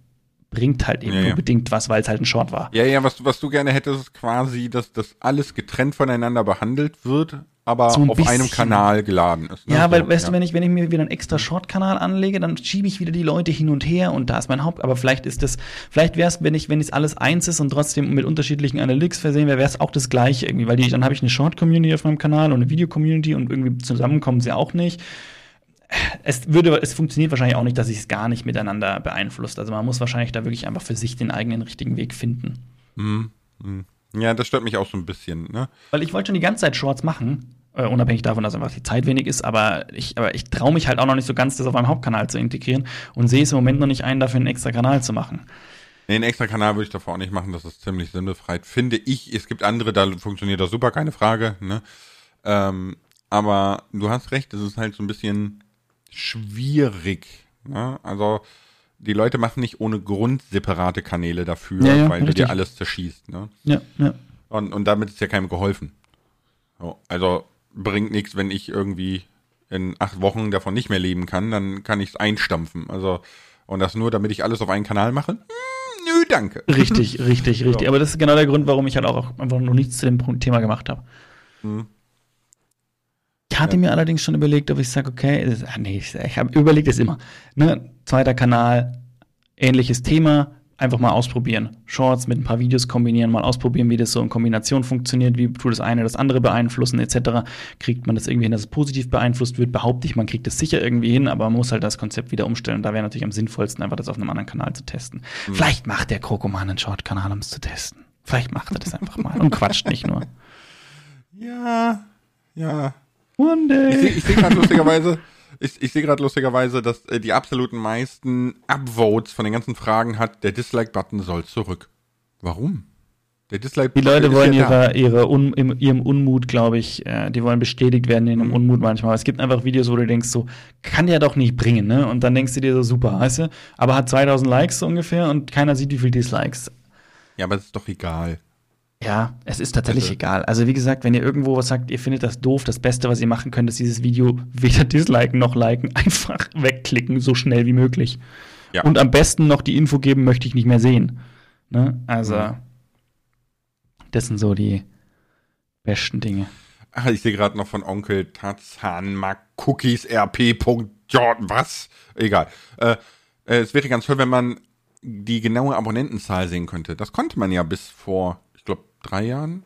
bringt halt eben ja, nur bedingt was, weil es halt ein Short war. Ja, ja, was, was du gerne hättest, ist quasi, dass das alles getrennt voneinander behandelt wird, aber so ein auf bisschen. einem Kanal geladen ist. Ne? Ja, weil, so, weißt ja. du, wenn ich, wenn ich mir wieder einen extra Short-Kanal anlege, dann schiebe ich wieder die Leute hin und her und da ist mein Haupt, aber vielleicht ist das, vielleicht wäre es, wenn ich, wenn es alles eins ist und trotzdem mit unterschiedlichen Analytics versehen wäre, wäre es auch das gleiche irgendwie, weil die, dann habe ich eine Short-Community auf meinem Kanal und eine Video-Community und irgendwie zusammenkommen sie auch nicht es würde, es funktioniert wahrscheinlich auch nicht, dass sich es gar nicht miteinander beeinflusst. Also man muss wahrscheinlich da wirklich einfach für sich den eigenen richtigen Weg finden. Mhm. Ja, das stört mich auch so ein bisschen, ne? Weil ich wollte schon die ganze Zeit Shorts machen, äh, unabhängig davon, dass einfach die Zeit wenig ist, aber ich, aber ich traue mich halt auch noch nicht so ganz, das auf meinem Hauptkanal zu integrieren und sehe es im Moment noch nicht ein, dafür einen extra Kanal zu machen. Nee, einen extra Kanal würde ich davor auch nicht machen, das ist ziemlich sinnbefreit. Finde ich, es gibt andere, da funktioniert das super, keine Frage, ne? Ähm, aber du hast recht, es ist halt so ein bisschen schwierig. Ne? Also die Leute machen nicht ohne Grund separate Kanäle dafür, ja, ja, weil richtig. du dir alles zerschießt. Ne? Ja, ja. Und, und damit ist ja keinem geholfen. So, also bringt nichts, wenn ich irgendwie in acht Wochen davon nicht mehr leben kann, dann kann ich es einstampfen. Also, und das nur, damit ich alles auf einen Kanal mache? Hm, nö, danke. Richtig, richtig, richtig. So. Aber das ist genau der Grund, warum ich halt auch einfach noch nichts zu dem Thema gemacht habe. Hm. Ich hatte ja. mir allerdings schon überlegt, ob ich sage, okay, das, ach nee, ich, ich habe überlegt es immer. Ne? Zweiter Kanal, ähnliches Thema, einfach mal ausprobieren. Shorts mit ein paar Videos kombinieren, mal ausprobieren, wie das so in Kombination funktioniert, wie tut das eine das andere beeinflussen, etc. Kriegt man das irgendwie hin, dass es positiv beeinflusst wird? Behaupte ich, man kriegt es sicher irgendwie hin, aber man muss halt das Konzept wieder umstellen. Und da wäre natürlich am sinnvollsten, einfach das auf einem anderen Kanal zu testen. Mhm. Vielleicht macht der Krokoman einen Short-Kanal, um es zu testen. Vielleicht macht er das einfach mal und quatscht nicht nur. Ja, ja, One day. Ich, ich sehe gerade lustigerweise, ich, ich sehe gerade lustigerweise, dass äh, die absoluten meisten Upvotes von den ganzen Fragen hat, der Dislike-Button soll zurück. Warum? Der Dislike Die Leute wollen ja ihre, ihre Un, im, ihrem Unmut, glaube ich, äh, die wollen bestätigt werden in ihrem mhm. Unmut manchmal. Es gibt einfach Videos, wo du denkst, so, kann der doch nicht bringen, ne? Und dann denkst du dir so, super, weißt du? Aber hat 2000 Likes so ungefähr und keiner sieht, wie viel Dislikes. Ja, aber es ist doch egal. Ja, es ist tatsächlich also. egal. Also wie gesagt, wenn ihr irgendwo was sagt, ihr findet das doof, das Beste, was ihr machen könnt, ist dieses Video weder disliken noch liken, einfach wegklicken, so schnell wie möglich. Ja. Und am besten noch die Info geben, möchte ich nicht mehr sehen. Ne? Also, mhm. das sind so die besten Dinge. Ach, ich sehe gerade noch von Onkel Tarzan Mark Cookies RP. Jordan, was? Egal. Äh, äh, es wäre ganz toll, wenn man die genaue Abonnentenzahl sehen könnte. Das konnte man ja bis vor drei Jahren?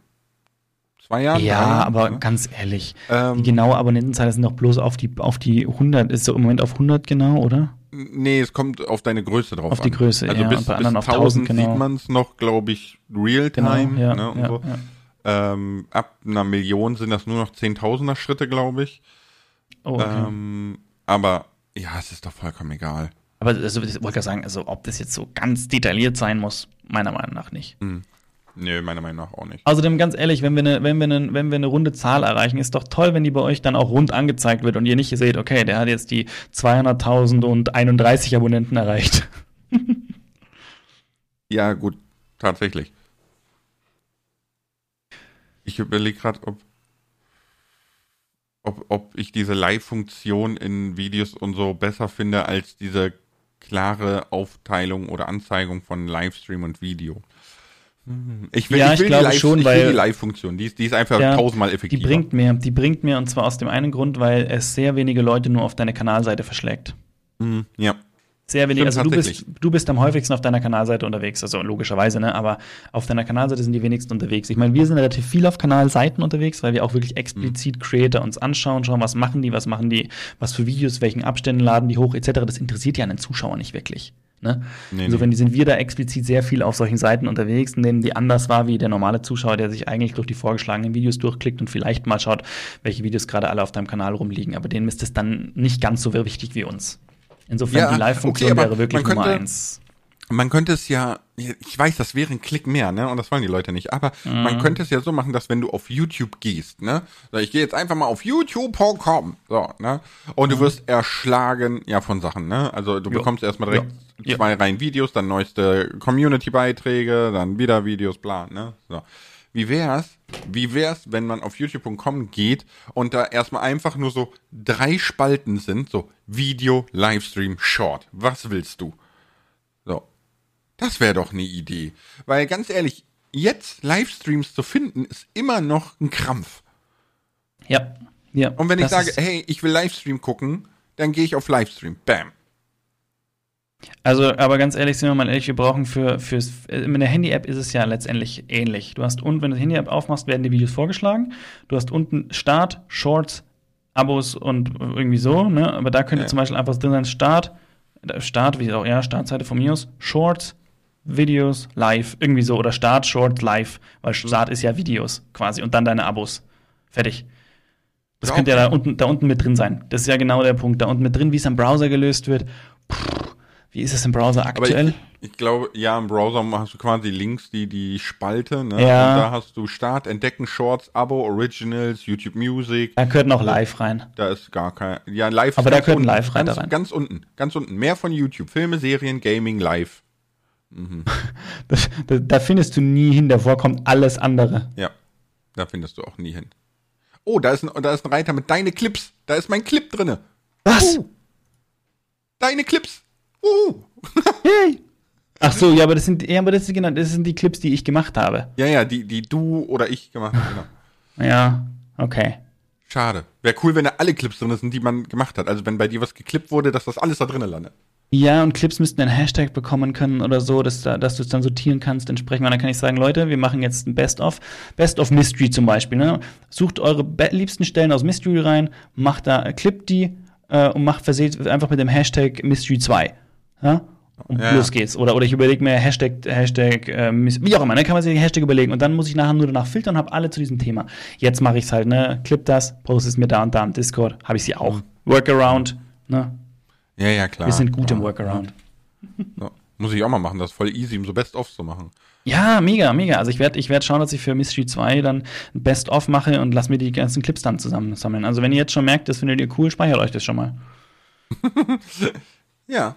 Zwei Jahren? Ja, Jahren, aber ne? ganz ehrlich, ähm, die genaue Abonnentenzahl sind doch bloß auf die, auf die 100, ist so im Moment auf 100 genau, oder? Nee, es kommt auf deine Größe drauf Auf die Größe, also ja. Bis, bei bis auf 1000 genau. sieht man es noch, glaube ich, real-time. Genau, ja, ne, ja, so. ja. Ähm, ab einer Million sind das nur noch Zehntausender Schritte, glaube ich. Oh, okay. Ähm, aber ja, es ist doch vollkommen egal. Aber also, ich wollte gerade sagen, also ob das jetzt so ganz detailliert sein muss, meiner Meinung nach nicht. Mhm. Nö, meiner Meinung nach auch nicht. Außerdem, ganz ehrlich, wenn wir, eine, wenn, wir eine, wenn wir eine runde Zahl erreichen, ist doch toll, wenn die bei euch dann auch rund angezeigt wird und ihr nicht seht, okay, der hat jetzt die 200.031 Abonnenten erreicht. ja, gut, tatsächlich. Ich überlege gerade, ob, ob, ob ich diese Live-Funktion in Videos und so besser finde als diese klare Aufteilung oder Anzeigung von Livestream und Video. Ich will, ja, ich, will ich glaube Live, schon, weil die Live-Funktion, die, die, ist einfach ja, tausendmal effektiver. Die bringt mir, die bringt mir und zwar aus dem einen Grund, weil es sehr wenige Leute nur auf deine Kanalseite verschlägt. Mhm, ja. Sehr wenig. Stimmt Also du bist, du bist am häufigsten auf deiner Kanalseite unterwegs, also logischerweise, ne? Aber auf deiner Kanalseite sind die wenigsten unterwegs. Ich meine, wir sind relativ viel auf Kanalseiten unterwegs, weil wir auch wirklich explizit Creator uns anschauen, schauen, was machen die, was machen die, was für Videos, welchen Abständen laden die hoch, etc. Das interessiert ja einen Zuschauer nicht wirklich. Ne? Nee, Insofern sind wir da explizit sehr viel auf solchen Seiten unterwegs, nehmen die anders wahr wie der normale Zuschauer, der sich eigentlich durch die vorgeschlagenen Videos durchklickt und vielleicht mal schaut, welche Videos gerade alle auf deinem Kanal rumliegen. Aber denen ist es dann nicht ganz so wichtig wie uns. Insofern Ja, die Live-Funktion okay, wäre wirklich man Nummer könnte- eins. Man könnte es ja, ich weiß, das wäre ein Klick mehr, ne? Und das wollen die Leute nicht. Aber Mhm. man könnte es ja so machen, dass wenn du auf YouTube gehst, ne? So, ich gehe jetzt einfach mal auf youtube.com, so, ne? Und du wirst erschlagen, ja, von Sachen, ne? Also du Mhm. Ja. bekommst erstmal direkt Ja. zwei Reihen Videos, dann neueste Community-Beiträge, dann wieder Videos, bla, ne? So. Wie wär's, wie wär's, wenn man auf youtube.com geht und da erstmal einfach nur so drei Spalten sind, so Video, Livestream, Short. Was willst du? So. Das wäre doch eine Idee. Weil ganz ehrlich, jetzt Livestreams zu finden, ist immer noch ein Krampf. Ja. ja. Und wenn ich sage, hey, ich will Livestream gucken, dann gehe ich auf Livestream. Bam. Also, aber ganz ehrlich, sind wir mal ehrlich, wir brauchen für, fürs, in der Handy-App ist es ja letztendlich ähnlich. Du hast unten, wenn du die Handy-App aufmachst, werden die Videos vorgeschlagen. Du hast unten Start, Shorts, Abos und irgendwie so, ne? Aber da könnte Ja. zum Beispiel einfach drin sein, Start, Start, wie auch, ja, Startseite von mir aus, Shorts, Videos, Live, irgendwie so, oder Start, Short, Live, weil Start ist ja Videos quasi und dann deine Abos. Fertig. Das Ja, könnte ja da unten, da unten mit drin sein. Das ist ja genau der Punkt. Da unten mit drin, wie es am Browser gelöst wird. Puh, wie ist es im Browser aktuell? ich, ich glaube, ja, im Browser hast du quasi links die, die Spalte, ne? Ja. Und da hast du Start, Entdecken, Shorts, Abo, Originals, YouTube Music. Da gehört noch live rein. Da ist gar kein. Ja, live Aber da gehört unten. Live rein, ganz, da rein. ganz unten. Ganz unten. Mehr von YouTube. Filme, Serien, Gaming, live. Das, da, da findest du nie hin, davor kommt alles andere. Ja, da findest du auch nie hin. Oh, da ist ein, da ist ein Reiter mit deine Clips. Da ist mein Clip drinne. Was? Uh, deine Clips. Uh. Yay. Ach so, ja, aber das sind, ja, aber das sind, genau, das sind die Clips, die ich gemacht habe. Ja, ja, die, die du oder ich gemacht haben. Genau. Ja, okay. Schade. Wäre cool, wenn da alle Clips drin sind, die man gemacht hat. Also wenn bei dir was geklippt wurde, dass das alles da drinnen landet. Ja, und Clips müssten einen Hashtag bekommen können oder so, dass, da, dass du es dann sortieren kannst entsprechend. Und dann kann ich sagen, Leute, wir machen jetzt ein Best-of. Best-of Mystery zum Beispiel. Ne? Sucht eure liebsten Stellen aus Mystery rein, macht da, klippt die äh, und macht verseht einfach mit dem Hashtag Mystery 2. Ja? Und Ja, los geht's. Oder, oder ich überlege mir Hashtag, Hashtag, äh, wie auch immer, dann kann man sich den Hashtag überlegen. Und dann muss ich nachher nur danach filtern und habe alle zu diesem Thema. Jetzt mache ich's halt, ne? Clip das, poste es mir da und da im Discord, habe ich sie auch. Workaround, ne? Ja, ja, klar. Wir sind gut im Ja. Workaround. Ja. Muss ich auch mal machen. Das ist voll easy, um so Best-ofs zu machen. Ja, mega, mega. Also ich werde ich werd schauen, dass ich für Mystery 2 dann ein Best-of mache und lass mir die ganzen Clips dann zusammensammeln. Also wenn ihr jetzt schon merkt, das findet ihr cool, speichert euch das schon mal. Ja.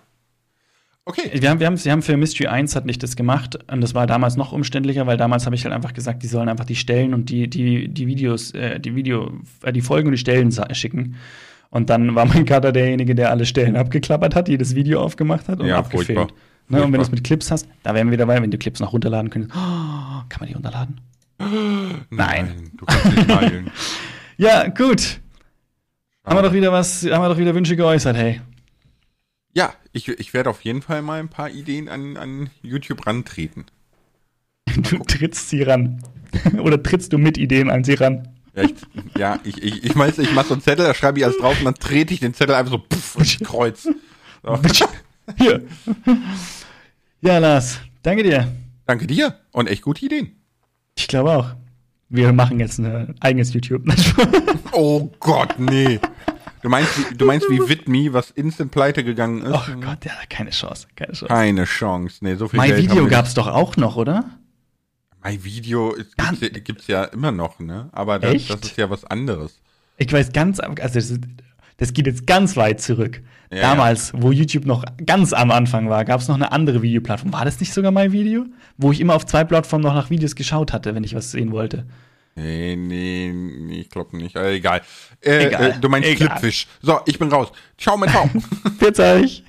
Okay. Wir haben, wir haben, wir haben für Mystery 1 hat nicht das gemacht und das war damals noch umständlicher, weil damals habe ich halt einfach gesagt, die sollen einfach die Stellen und die, die, die Videos, äh, die Video, äh, die Folgen und die Stellen schicken. Und dann war mein Kater derjenige, der alle Stellen abgeklappert hat, jedes Video aufgemacht hat und Ja, abgefilmt. furchtbar. Ne, und wenn du es mit Clips hast, da wären wir wieder dabei, wenn du Clips noch runterladen könntest. Oh, kann man die runterladen? Nein. Du kannst nicht teilen. Ja, gut. Haben wir doch wieder was, haben wir doch wieder Wünsche geäußert, hey. Ich, ich werde auf jeden Fall mal ein paar Ideen an, an YouTube rantreten. Du trittst sie ran. Oder trittst du mit Ideen an sie ran? Ja, ich, ja, ich, ich, ich weiß, ich mache so einen Zettel, da schreibe ich alles drauf und dann trete ich den Zettel einfach so pff, ins Kreuz. So. Hier. Ja, Lars, danke dir. Danke dir und echt gute Ideen. Ich glaube auch. Wir machen jetzt ein eigenes YouTube. Oh Gott, nee. Du meinst, wie- du meinst wie Vidme, was instant pleite gegangen ist? oh Gott, ja, keine Chance, keine Chance. Keine Chance. Nee, so viel My Geld Video gab's doch auch noch, oder? My Video ist- gibt's, ja- gibt's ja immer noch, ne? Aber das, das ist ja was anderes. Ich weiß ganz, also das, das geht jetzt ganz weit zurück. Ja, Damals, wo YouTube noch ganz am Anfang war, gab es noch eine andere Videoplattform. War das nicht sogar My Video? Wo ich immer auf zwei Plattformen noch nach Videos geschaut hatte, wenn ich was sehen wollte. Nee, nee, nee ich glaube nicht. Äh, egal. Äh, Egal. Äh, du meinst Egal. Clipfish. So, ich bin raus. Ciao, mein Traum. Bis euch.